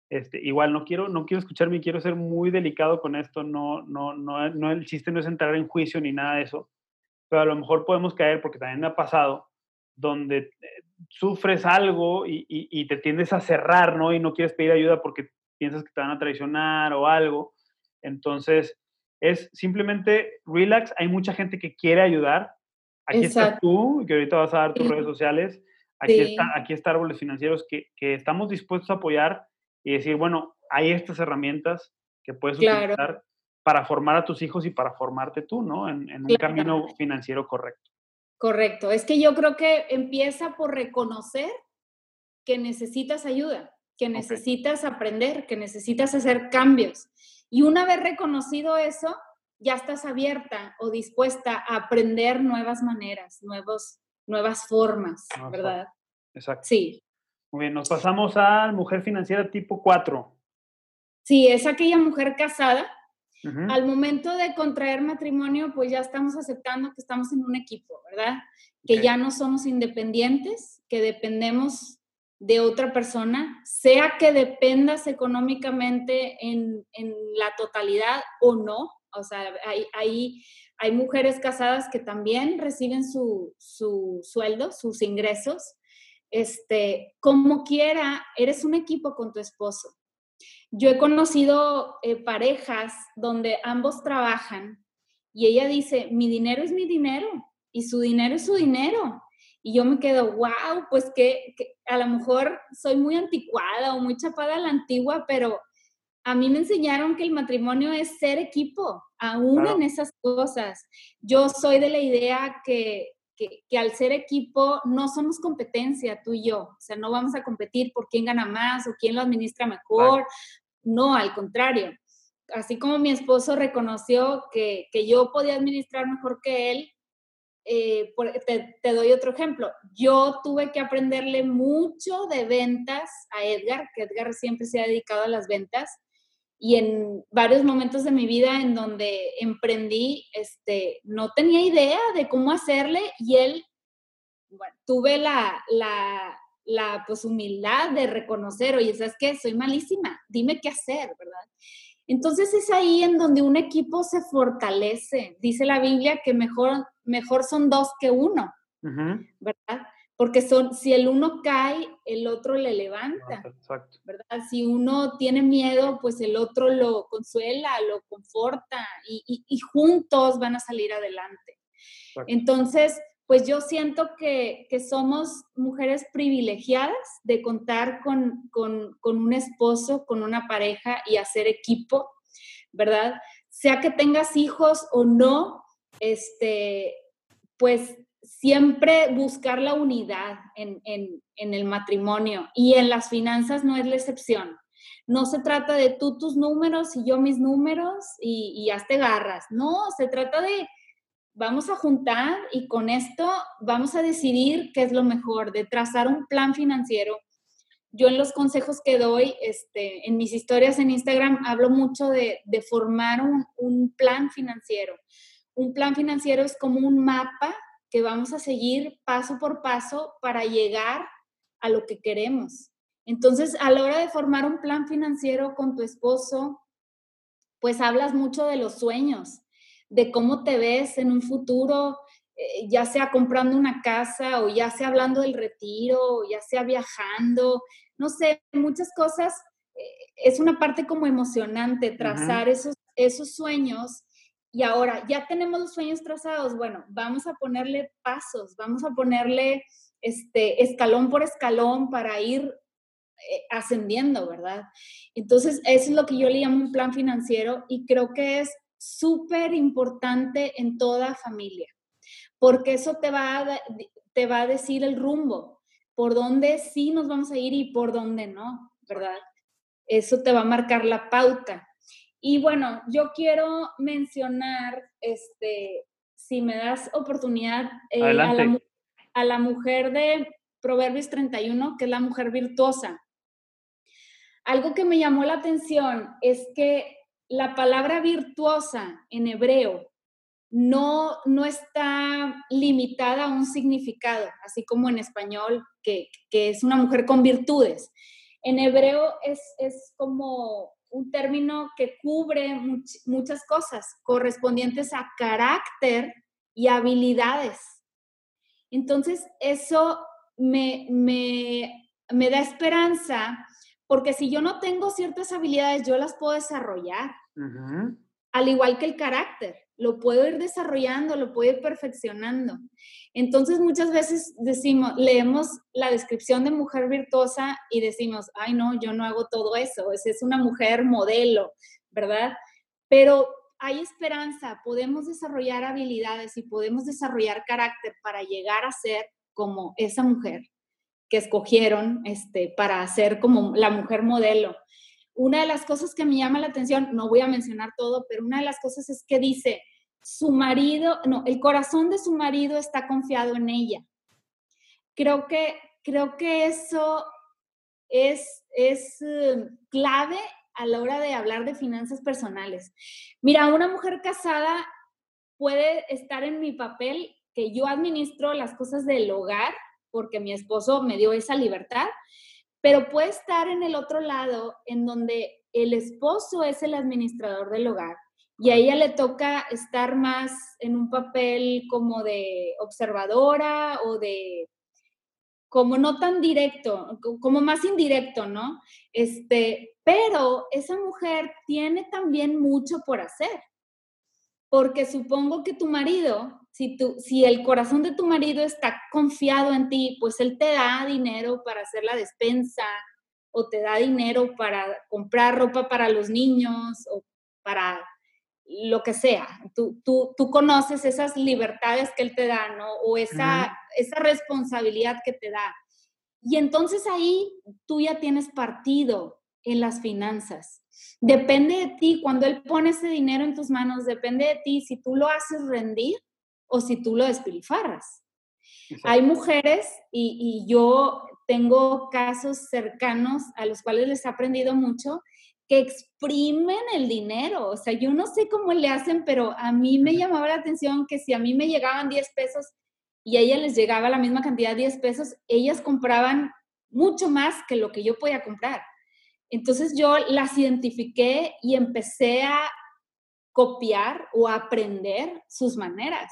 este, igual no quiero, no quiero escucharme, quiero ser muy delicado con esto, no, no, no, no, el chiste no es entrar en juicio ni nada de eso, pero a lo mejor podemos caer, porque también me ha pasado, donde eh, sufres algo y, y, y, te tiendes a cerrar, ¿no? Y no quieres pedir ayuda porque piensas que te van a traicionar o algo. Entonces, es simplemente relax. Hay mucha gente que quiere ayudar. Aquí estás tú, que ahorita vas a dar tus redes sociales. Aquí, está, aquí está Árboles Financieros que, que, estamos dispuestos a apoyar y decir, bueno, hay estas herramientas que puedes utilizar para formar a tus hijos y para formarte tú, ¿no? En, en un camino financiero correcto. Correcto. Es que yo creo que empieza por reconocer que necesitas ayuda, que necesitas okay. aprender, que necesitas hacer cambios. Y una vez reconocido eso, ya estás abierta o dispuesta a aprender nuevas maneras, nuevos, nuevas formas, ¿verdad? Exacto. Sí. Muy bien, nos pasamos a mujer financiera tipo 4. Sí, es aquella mujer casada. Uh -huh. Al momento de contraer matrimonio, pues ya estamos aceptando que estamos en un equipo, ¿verdad? Que okay. ya no somos independientes, que dependemos de otra persona, sea que dependas económicamente en, en la totalidad o no. O sea, hay, hay, hay mujeres casadas que también reciben su, su sueldo, sus ingresos. Este, como quiera, eres un equipo con tu esposo. Yo he conocido eh, parejas donde ambos trabajan y ella dice, mi dinero es mi dinero y su dinero es su dinero. Y yo me quedo, wow, pues que, que a lo mejor soy muy anticuada o muy chapada a la antigua, pero a mí me enseñaron que el matrimonio es ser equipo, aún claro. en esas cosas. Yo soy de la idea que, que, que, al ser equipo no somos competencia, tú y yo. O sea, no vamos a competir por quién gana más o quién lo administra mejor. Claro. No, al contrario. Así como mi esposo reconoció que, que yo podía administrar mejor que él, eh, por, te, te, doy otro ejemplo. Yo tuve que aprenderle mucho de ventas a Edgar, que Edgar siempre se ha dedicado a las ventas y en varios momentos de mi vida en donde emprendí, este, no tenía idea de cómo hacerle y él, bueno, tuve la, la, la pues, humildad de reconocer, oye, ¿sabes qué? Soy malísima, dime qué hacer, ¿verdad? Entonces es ahí en donde un equipo se fortalece. Dice la Biblia que mejor, mejor son dos que uno, uh -huh. ¿verdad? Porque son, si el uno cae, el otro le levanta, Exacto. ¿verdad? Si uno tiene miedo, pues el otro lo consuela, lo conforta y, y, y juntos van a salir adelante. Exacto. Entonces, pues yo siento que, que, somos mujeres privilegiadas de contar con, con, con un esposo, con una pareja y hacer equipo, ¿verdad? Sea que tengas hijos o no, este, pues siempre buscar la unidad en, en, en, el matrimonio y en las finanzas no es la excepción. No se trata de tú tus números y yo mis números y, y hazte garras. No, se trata de vamos a juntar y con esto vamos a decidir qué es lo mejor, de trazar un plan financiero. Yo en los consejos que doy, este, en mis historias en Instagram, hablo mucho de, de formar un, un plan financiero. Un plan financiero es como un mapa que vamos a seguir paso por paso para llegar a lo que queremos. Entonces, a la hora de formar un plan financiero con tu esposo, pues hablas mucho de los sueños, de cómo te ves en un futuro, eh, ya sea comprando una casa o ya sea hablando del retiro, o ya sea viajando, no sé, muchas cosas. Eh, es una parte como emocionante trazar uh -huh. esos, esos sueños y ahora ya tenemos los sueños trazados, bueno, vamos a ponerle pasos, vamos a ponerle este, escalón por escalón para ir eh, ascendiendo, ¿verdad? Entonces, eso es lo que yo le llamo un plan financiero y creo que es súper importante en toda familia, porque eso te va, te va a decir el rumbo, por dónde sí nos vamos a ir y por dónde no, ¿verdad? Eso te va a marcar la pauta. Y bueno, yo quiero mencionar, este, si me das oportunidad, eh, a, la, a la mujer de Proverbios 31, que es la mujer virtuosa. Algo que me llamó la atención es que la palabra virtuosa en hebreo no, no está limitada a un significado, así como en español, que, es una mujer con virtudes. En hebreo es, es como un término que cubre muchas cosas correspondientes a carácter y habilidades. Entonces, eso me, me, da esperanza, porque si yo no tengo ciertas habilidades, yo las puedo desarrollar. Al igual que el carácter, lo puedo ir desarrollando, lo puedo ir perfeccionando. Entonces muchas veces decimos, leemos la descripción de mujer virtuosa y decimos, ay no, yo no hago todo eso, es, una mujer modelo, ¿verdad? Pero hay esperanza, podemos desarrollar habilidades y podemos desarrollar carácter para llegar a ser como esa mujer que escogieron este, para ser como la mujer modelo. Una de las cosas que me llama la atención, no voy a mencionar todo, pero una de las cosas es que dice, su marido, no, el corazón de su marido está confiado en ella. Creo que, creo que eso es, es eh, clave a la hora de hablar de finanzas personales. Mira, una mujer casada puede estar en mi papel que yo administro las cosas del hogar porque mi esposo me dio esa libertad, pero puede estar en el otro lado, en donde el esposo es el administrador del hogar y a ella le toca estar más en un papel como de observadora o de como no tan directo, como más indirecto, ¿no? Este, pero esa mujer tiene también mucho por hacer. Porque supongo que tu marido, si, tu, si el corazón de tu marido está confiado en ti, pues él te da dinero para hacer la despensa o te da dinero para comprar ropa para los niños o para lo que sea. Tú, tú, tú conoces esas libertades que él te da, ¿no? O esa, esa responsabilidad que te da. Y entonces ahí tú ya tienes partido en las finanzas. Depende de ti, cuando Él pone ese dinero en tus manos, depende de ti si tú lo haces rendir o si tú lo despilfarras. Hay mujeres y, y, yo tengo casos cercanos a los cuales les he aprendido mucho que exprimen el dinero. O sea, yo no sé cómo le hacen, pero a mí me llamaba la atención que si a mí me llegaban 10 pesos y a ella les llegaba la misma cantidad de 10 pesos, ellas compraban mucho más que lo que yo podía comprar. Entonces yo las identifiqué y empecé a copiar o aprender sus maneras.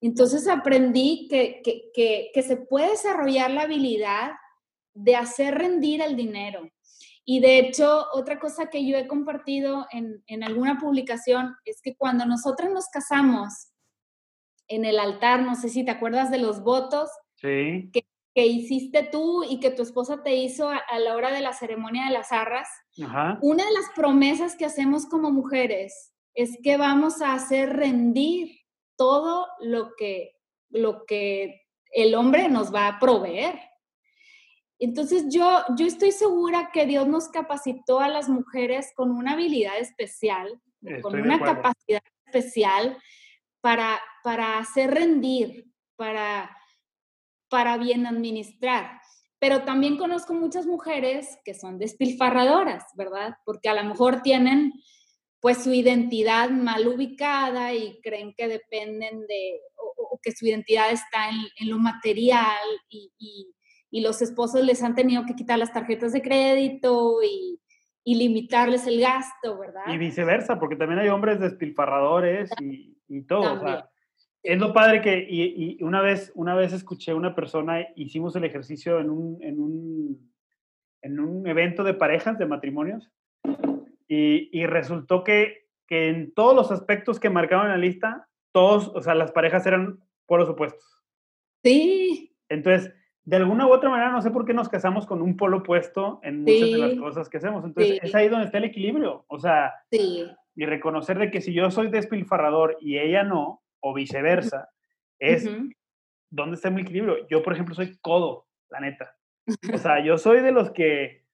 Entonces aprendí que, que, se puede desarrollar la habilidad de hacer rendir el dinero. Y de hecho, otra cosa que yo he compartido en, en alguna publicación es que cuando nosotros nos casamos en el altar, no sé si te acuerdas de los votos, sí. que que hiciste tú y que tu esposa te hizo a, la hora de la ceremonia de las arras, una de las promesas que hacemos como mujeres es que vamos a hacer rendir todo lo que, lo que el hombre nos va a proveer. Entonces yo, yo estoy segura que Dios nos capacitó a las mujeres con una habilidad especial, con una capacidad especial para, para hacer rendir, para para bien administrar. Pero también conozco muchas mujeres que son despilfarradoras, ¿verdad? Porque a lo mejor tienen pues su identidad mal ubicada y creen que dependen de, o, que su identidad está en, lo material y, y, los esposos les han tenido que quitar las tarjetas de crédito y, y limitarles el gasto, ¿verdad? Y viceversa, porque también hay hombres despilfarradores y, y todo. O sea, es lo padre que, y, una, vez, una vez escuché a una persona, hicimos el ejercicio en un, en un, en un evento de parejas, de matrimonios, y, y resultó que, que, en todos los aspectos que marcaban la lista, todos, o sea, las parejas eran por los opuestos. Sí. Entonces, de alguna u otra manera, no sé por qué nos casamos con un polo opuesto en muchas de las cosas que hacemos. Entonces, es ahí donde está el equilibrio. O sea, y reconocer de que si yo soy despilfarrador y ella no, o viceversa, es dónde está mi equilibrio. Yo, por ejemplo, soy codo, la neta. O sea, yo soy de los que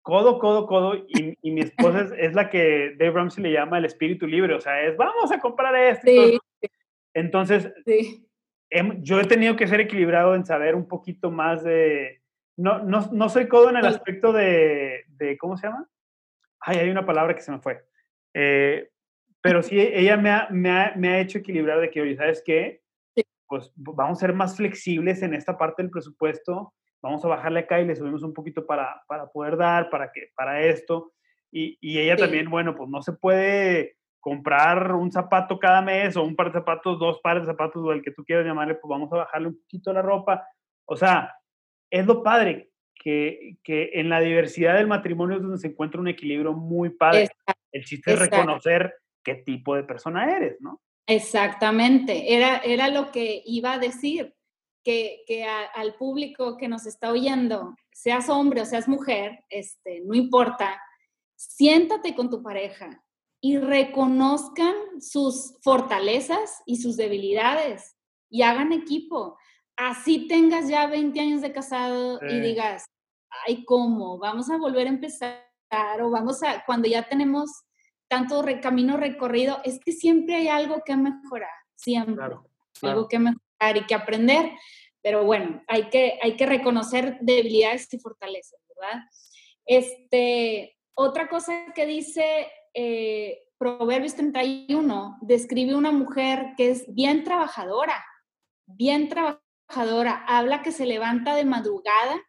codo, codo, codo, y, y mi esposa es, la que Dave Ramsey le llama el espíritu libre. O sea, es vamos a comprar esto. Entonces, sí yo he tenido que ser equilibrado en saber un poquito más de... No, no, no soy codo en el aspecto de, de, ¿Cómo se llama? Ay, hay una palabra que se me fue. Eh, pero sí, ella me ha, me, ha, me ha, hecho equilibrar de que, oye, ¿sabes qué? Pues vamos a ser más flexibles en esta parte del presupuesto, vamos a bajarle acá y le subimos un poquito para, para poder dar, para, que, para esto. Y, y ella también, bueno, pues no se puede comprar un zapato cada mes o un par de zapatos, dos pares de zapatos o el que tú quieras llamarle, pues vamos a bajarle un poquito la ropa. O sea, es lo padre que, que en la diversidad del matrimonio es donde se encuentra un equilibrio muy padre. el chiste es reconocer qué tipo de persona eres, ¿no? Exactamente, era, era lo que iba a decir, que, que al público que nos está oyendo, seas hombre o seas mujer, este, no importa, siéntate con tu pareja, y reconozcan sus fortalezas y sus debilidades y hagan equipo. Así tengas ya 20 años de casado y digas, ay, ¿cómo? Vamos a volver a empezar o vamos a, cuando ya tenemos tanto camino recorrido, es que siempre hay algo que mejorar, siempre. Algo que mejorar y que aprender. Pero bueno, hay que, hay que reconocer debilidades y fortalezas, ¿verdad? Este, otra cosa que dice eh, Proverbios 31 describe una mujer que es bien trabajadora, bien trabajadora, habla que se levanta de madrugada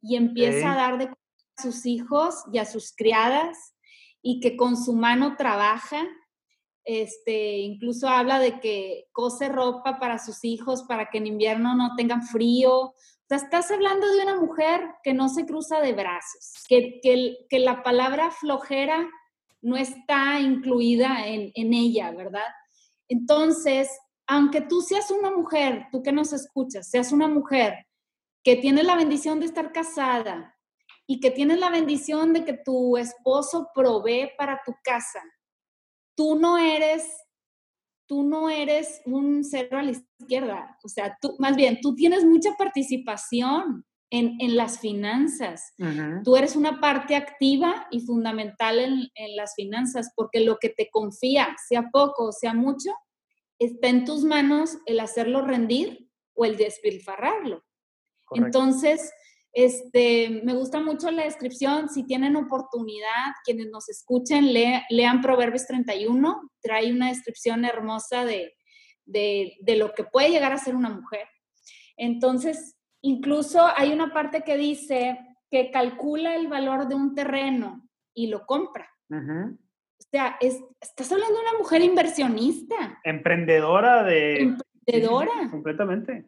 y empieza a dar de a sus hijos y a sus criadas y que con su mano trabaja. Este, incluso habla de que cose ropa para sus hijos para que en invierno no tengan frío. O sea, estás hablando de una mujer que no se cruza de brazos, que, que, que la palabra flojera no está incluida en, ella, ¿verdad? Entonces, aunque tú seas una mujer, tú que nos escuchas, seas una mujer que tiene la bendición de estar casada y que tienes la bendición de que tu esposo provee para tu casa, tú no eres tú no eres un cero a la izquierda, o sea, tú más bien tú tienes mucha participación en, las finanzas. Tú eres una parte activa y fundamental en, las finanzas porque lo que te confía, sea poco o sea mucho, está en tus manos el hacerlo rendir o el despilfarrarlo. Entonces, este, me gusta mucho la descripción. Si tienen oportunidad, quienes nos escuchen, lean Proverbios 31. Trae una descripción hermosa de, de, de, lo que puede llegar a ser una mujer. Entonces, Incluso hay una parte que dice que calcula el valor de un terreno y lo compra. O sea, estás hablando de una mujer inversionista. Emprendedora de... Emprendedora. completamente.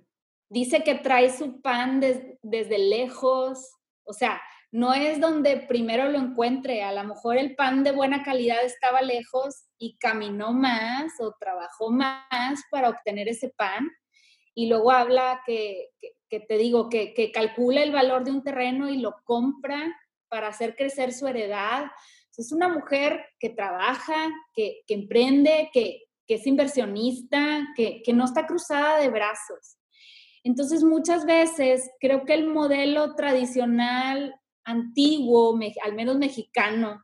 Dice que trae su pan desde lejos. O sea, no es donde primero lo encuentre. A lo mejor el pan de buena calidad estaba lejos y caminó más o trabajó más para obtener ese pan. Y luego habla que, que te digo, que, que, calcula el valor de un terreno y lo compra para hacer crecer su heredad. Es una mujer que trabaja, que, que emprende, que, que, es inversionista, que, no está cruzada de brazos. Entonces, muchas veces creo que el modelo tradicional, antiguo, al menos mexicano,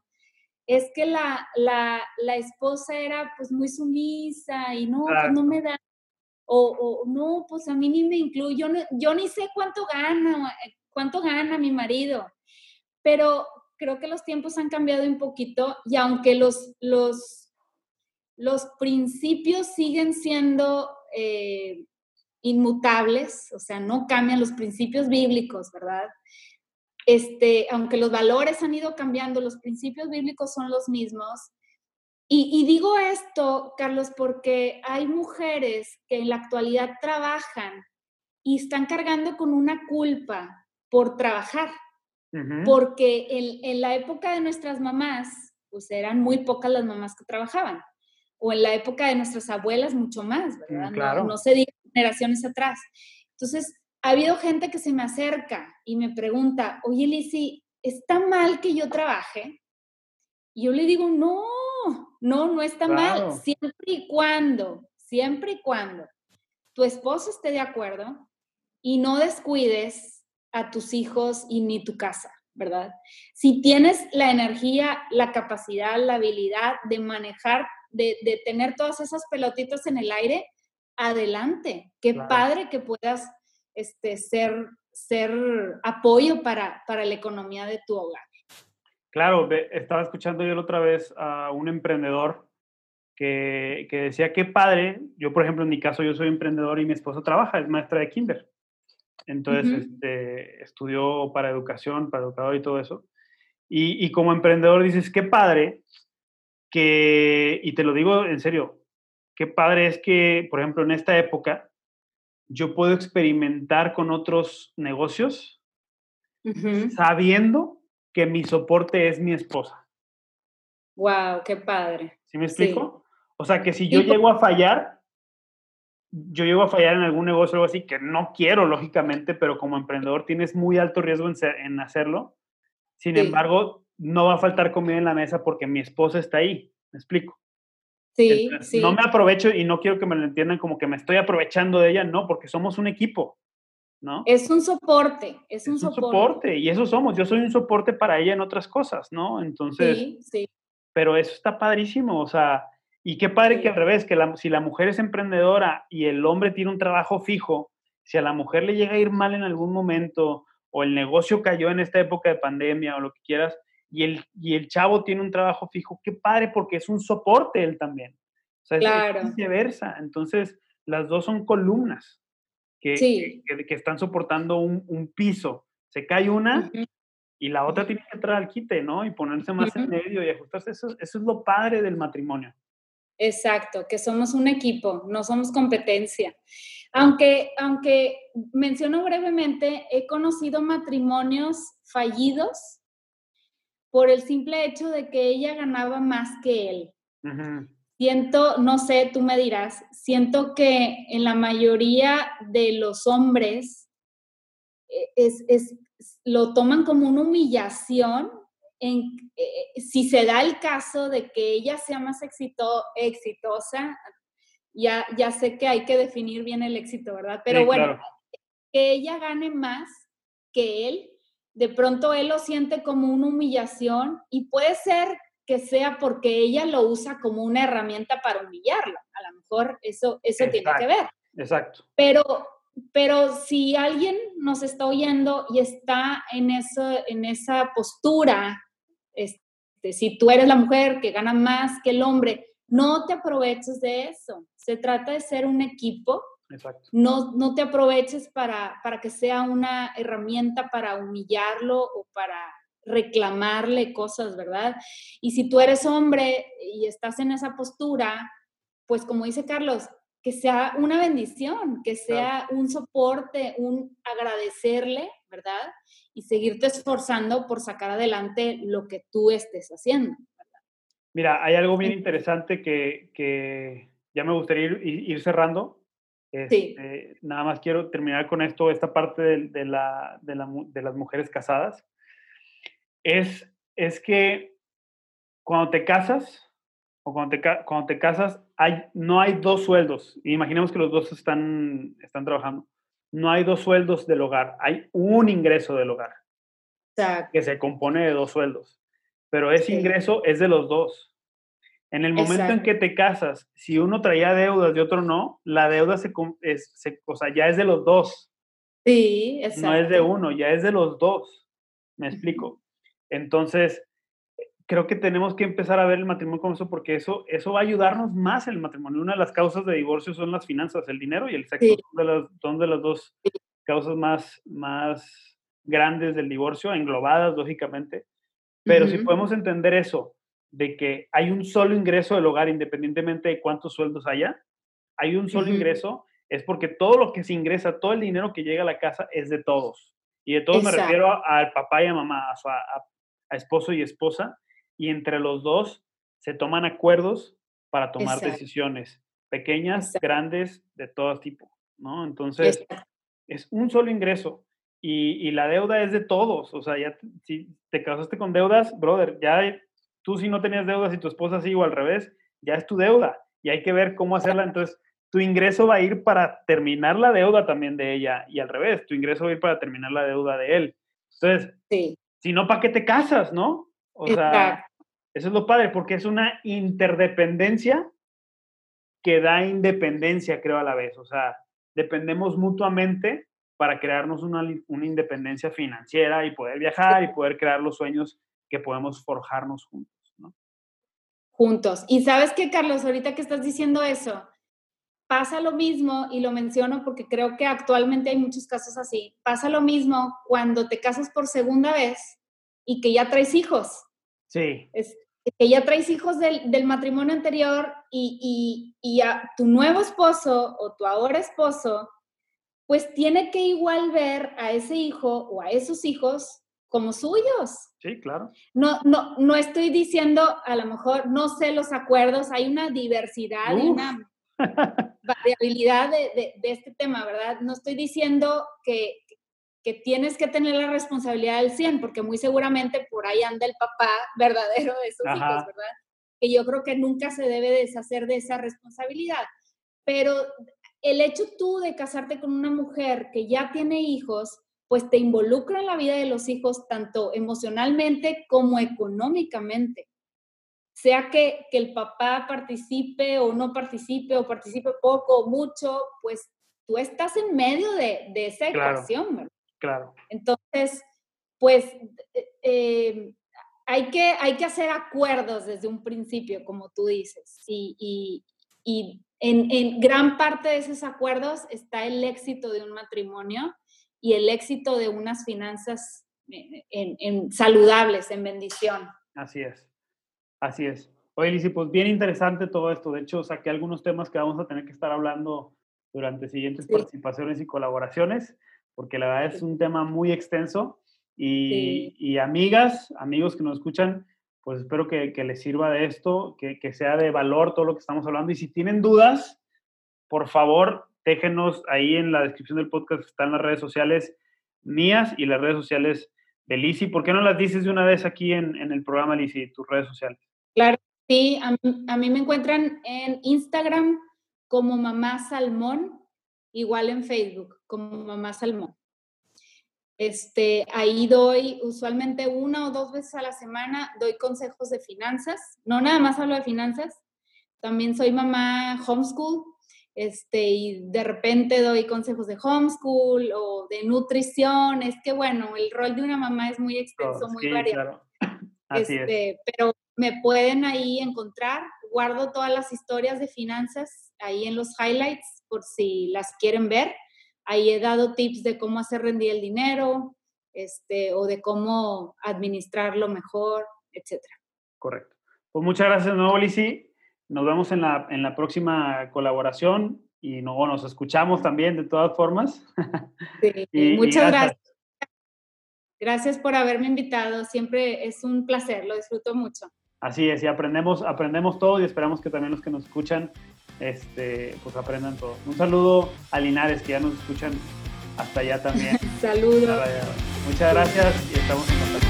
es que la, la, la esposa era pues muy sumisa y no, pues, no me da o, no, pues a mí ni me incluye, yo, yo ni sé cuánto gana, eh, cuánto gana mi marido, pero creo que los tiempos han cambiado un poquito y aunque los, los, los principios siguen siendo eh, inmutables, o sea, no cambian los principios bíblicos, ¿verdad? Este, aunque los valores han ido cambiando, los principios bíblicos son los mismos, y, digo esto, Carlos, porque hay mujeres que en la actualidad trabajan y están cargando con una culpa por trabajar, porque en, la época de nuestras mamás, pues eran muy pocas las mamás que trabajaban, o en la época de nuestras abuelas mucho más, ¿verdad? Claro. No, se diga generaciones atrás. Entonces, ha habido gente que se me acerca y me pregunta, oye, Lizzy, ¿está mal que yo trabaje? Y yo le digo, no, no, no está mal, siempre y cuando, siempre y cuando tu esposo esté de acuerdo y no descuides a tus hijos y ni tu casa, ¿verdad? Si tienes la energía, la capacidad, la habilidad de manejar, de, tener todas esas pelotitas en el aire, adelante. Qué padre que puedas este, ser, ser apoyo para, para la economía de tu hogar. Claro, estaba escuchando yo la otra vez a un emprendedor que, que, decía, qué padre, yo por ejemplo en mi caso yo soy emprendedor y mi esposa trabaja, es maestra de kinder. Entonces este, estudió para educación, para educador y todo eso. Y, y, como emprendedor dices, qué padre que, y te lo digo en serio, qué padre es que, por ejemplo, en esta época, yo puedo experimentar con otros negocios sabiendo que mi soporte es mi esposa. Wow, qué padre. ¿Sí me explico? O sea, que si yo llego a fallar, yo llego a fallar en algún negocio o algo así, que no quiero, lógicamente, pero como emprendedor tienes muy alto riesgo en, hacerlo. Sin embargo, no va a faltar comida en la mesa porque mi esposa está ahí. ¿Me explico? Sí, sí. No me aprovecho y no quiero que me lo entiendan como que me estoy aprovechando de ella, no, porque somos un equipo. ¿no? Es un soporte, es un, soporte. Y eso somos, yo soy un soporte para ella en otras cosas, ¿no? Entonces, sí, sí. pero eso está padrísimo, o sea, y qué padre que al revés, que si la mujer es emprendedora y el hombre tiene un trabajo fijo, si a la mujer le llega a ir mal en algún momento o el negocio cayó en esta época de pandemia o lo que quieras, y el, y el chavo tiene un trabajo fijo, qué padre porque es un soporte él también. O sea, claro. es viceversa. Entonces, las dos son columnas que, que, están soportando un, piso. Se cae una y la otra tiene que entrar al quite, ¿no? Y ponerse más en medio y ajustarse. Eso, eso es lo padre del matrimonio. Exacto, que somos un equipo, no somos competencia. Aunque, aunque menciono brevemente, he conocido matrimonios fallidos por el simple hecho de que ella ganaba más que él. Siento, no sé, tú me dirás, siento que en la mayoría de los hombres eh, es, lo toman como una humillación en, eh, si se da el caso de que ella sea más exitosa, ya, ya sé que hay que definir bien el éxito, ¿verdad? Pero bueno, que ella gane más que él, de pronto él lo siente como una humillación y puede ser que sea porque ella lo usa como una herramienta para humillarlo. A lo mejor eso, eso tiene que ver. Exacto. Pero, pero si alguien nos está oyendo y está en, eso, en esa postura, este, si tú eres la mujer que gana más que el hombre, no te aproveches de eso. Se trata de ser un equipo. Exacto. No, no te aproveches para, para que sea una herramienta para humillarlo o para reclamarle cosas, ¿verdad? Y si tú eres hombre y estás en esa postura, pues como dice Carlos, que sea una bendición, que sea un soporte, un agradecerle, ¿verdad? Y seguirte esforzando por sacar adelante lo que tú estés haciendo. Mira, hay algo bien interesante que, ya me gustaría ir, cerrando. Sí. Este, nada más quiero terminar con esto, esta parte de, la, de, de las mujeres casadas es, es que cuando te casas, o cuando te, cuando te casas, hay, no hay dos sueldos. Imaginemos que los dos están, están trabajando. No hay dos sueldos del hogar, hay un ingreso del hogar. Que se compone de dos sueldos. Pero ese ingreso es de los dos. En el momento en que te casas, si uno traía deudas y otro no, la deuda se, se, o sea, ya es de los dos. Sí, exacto. No es de uno, ya es de los dos. Me explico. Entonces, creo que tenemos que empezar a ver el matrimonio como eso porque eso, eso va a ayudarnos más en el matrimonio. Una de las causas de divorcio son las finanzas, el dinero y el sexo. Son, de las, son de las dos causas más, más grandes del divorcio, englobadas, lógicamente. Pero si podemos entender eso, de que hay un solo ingreso del hogar independientemente de cuántos sueldos haya, hay un solo ingreso, es porque todo lo que se ingresa, todo el dinero que llega a la casa es de todos. Y de todos me refiero al papá y a mamá, a, esposo y esposa, y entre los dos se toman acuerdos para tomar decisiones, pequeñas, grandes, de todo tipo, ¿no? Entonces, es un solo ingreso y, la deuda es de todos. O sea, ya si te casaste con deudas, brother, ya tú si no tenías deudas y tu esposa sí o al revés, ya es tu deuda y hay que ver cómo hacerla. Entonces, tu ingreso va a ir para terminar la deuda también de ella y al revés, tu ingreso va a ir para terminar la deuda de él. Entonces, si no, ¿para qué te casas, no? O sea, eso es lo padre, porque es una interdependencia que da independencia, creo, a la vez. O sea, dependemos mutuamente para crearnos una, una independencia financiera y poder viajar y poder crear los sueños que podemos forjarnos juntos, ¿no? Juntos. Y sabes qué, Carlos, ahorita que estás diciendo eso, pasa lo mismo, y lo menciono porque creo que actualmente hay muchos casos así, pasa lo mismo cuando te casas por segunda vez y que ya traes hijos. Sí. Es, que ya traes hijos del, del matrimonio anterior y, y, y a tu nuevo esposo o tu ahora esposo, pues tiene que igual ver a ese hijo o a esos hijos como suyos. Sí, claro. No, no, no estoy diciendo, a lo mejor, no sé los acuerdos, hay una diversidad y una variabilidad de, de, este tema, ¿verdad? No estoy diciendo que, que tienes que tener la responsabilidad del 100, porque muy seguramente por ahí anda el papá verdadero de esos hijos, ¿verdad? Que yo creo que nunca se debe deshacer de esa responsabilidad. Pero el hecho tú de casarte con una mujer que ya tiene hijos, pues te involucra en la vida de los hijos tanto emocionalmente como económicamente sea que, el papá participe o no participe, o participe poco o mucho, pues tú estás en medio de, esa ecuación, ¿verdad? Claro. Entonces, pues eh, eh, hay, que, hay que hacer acuerdos desde un principio, como tú dices, y, en, gran parte de esos acuerdos está el éxito de un matrimonio y el éxito de unas finanzas eh, en saludables, en bendición. Así es. Así es. Oye, Lizzy, pues bien interesante todo esto. De hecho, saqué algunos temas que vamos a tener que estar hablando durante siguientes participaciones y colaboraciones, porque la verdad es un tema muy extenso. Y, amigas, amigos que nos escuchan, pues espero que, les sirva de esto, que, que, sea de valor todo lo que estamos hablando. Y si tienen dudas, por favor, déjenos ahí en la descripción del podcast, están las redes sociales mías y las redes sociales de Lizzy. ¿Por qué no las dices de una vez aquí en, el programa, Lizzy, tus redes sociales? Claro, sí, a, mí me encuentran en Instagram como Mamá Salmón, igual en Facebook como Mamá Salmón. Este, ahí doy usualmente una o dos veces a la semana, doy consejos de finanzas. No nada más hablo de finanzas, también soy mamá homeschool, este, y de repente doy consejos de homeschool o de nutrición. Es que bueno, el rol de una mamá es muy extenso, muy variado. Así este, Pero me pueden ahí encontrar. Guardo todas las historias de finanzas ahí en los highlights por si las quieren ver. Ahí he dado tips de cómo hacer rendir el dinero este, o de cómo administrarlo mejor, etc. Correcto. Pues muchas gracias nuevo, Lizzy. Nos vemos en la, en la próxima colaboración y no, nos escuchamos también de todas formas. Sí, muchas gracias. Gracias por haberme invitado. Siempre es un placer, lo disfruto mucho. Así es, y aprendemos, aprendemos todo y esperamos que también los que nos escuchan este, pues aprendan todo. Un saludo a Linares, que ya nos escuchan hasta allá también. Saludos. Muchas gracias y estamos en contacto.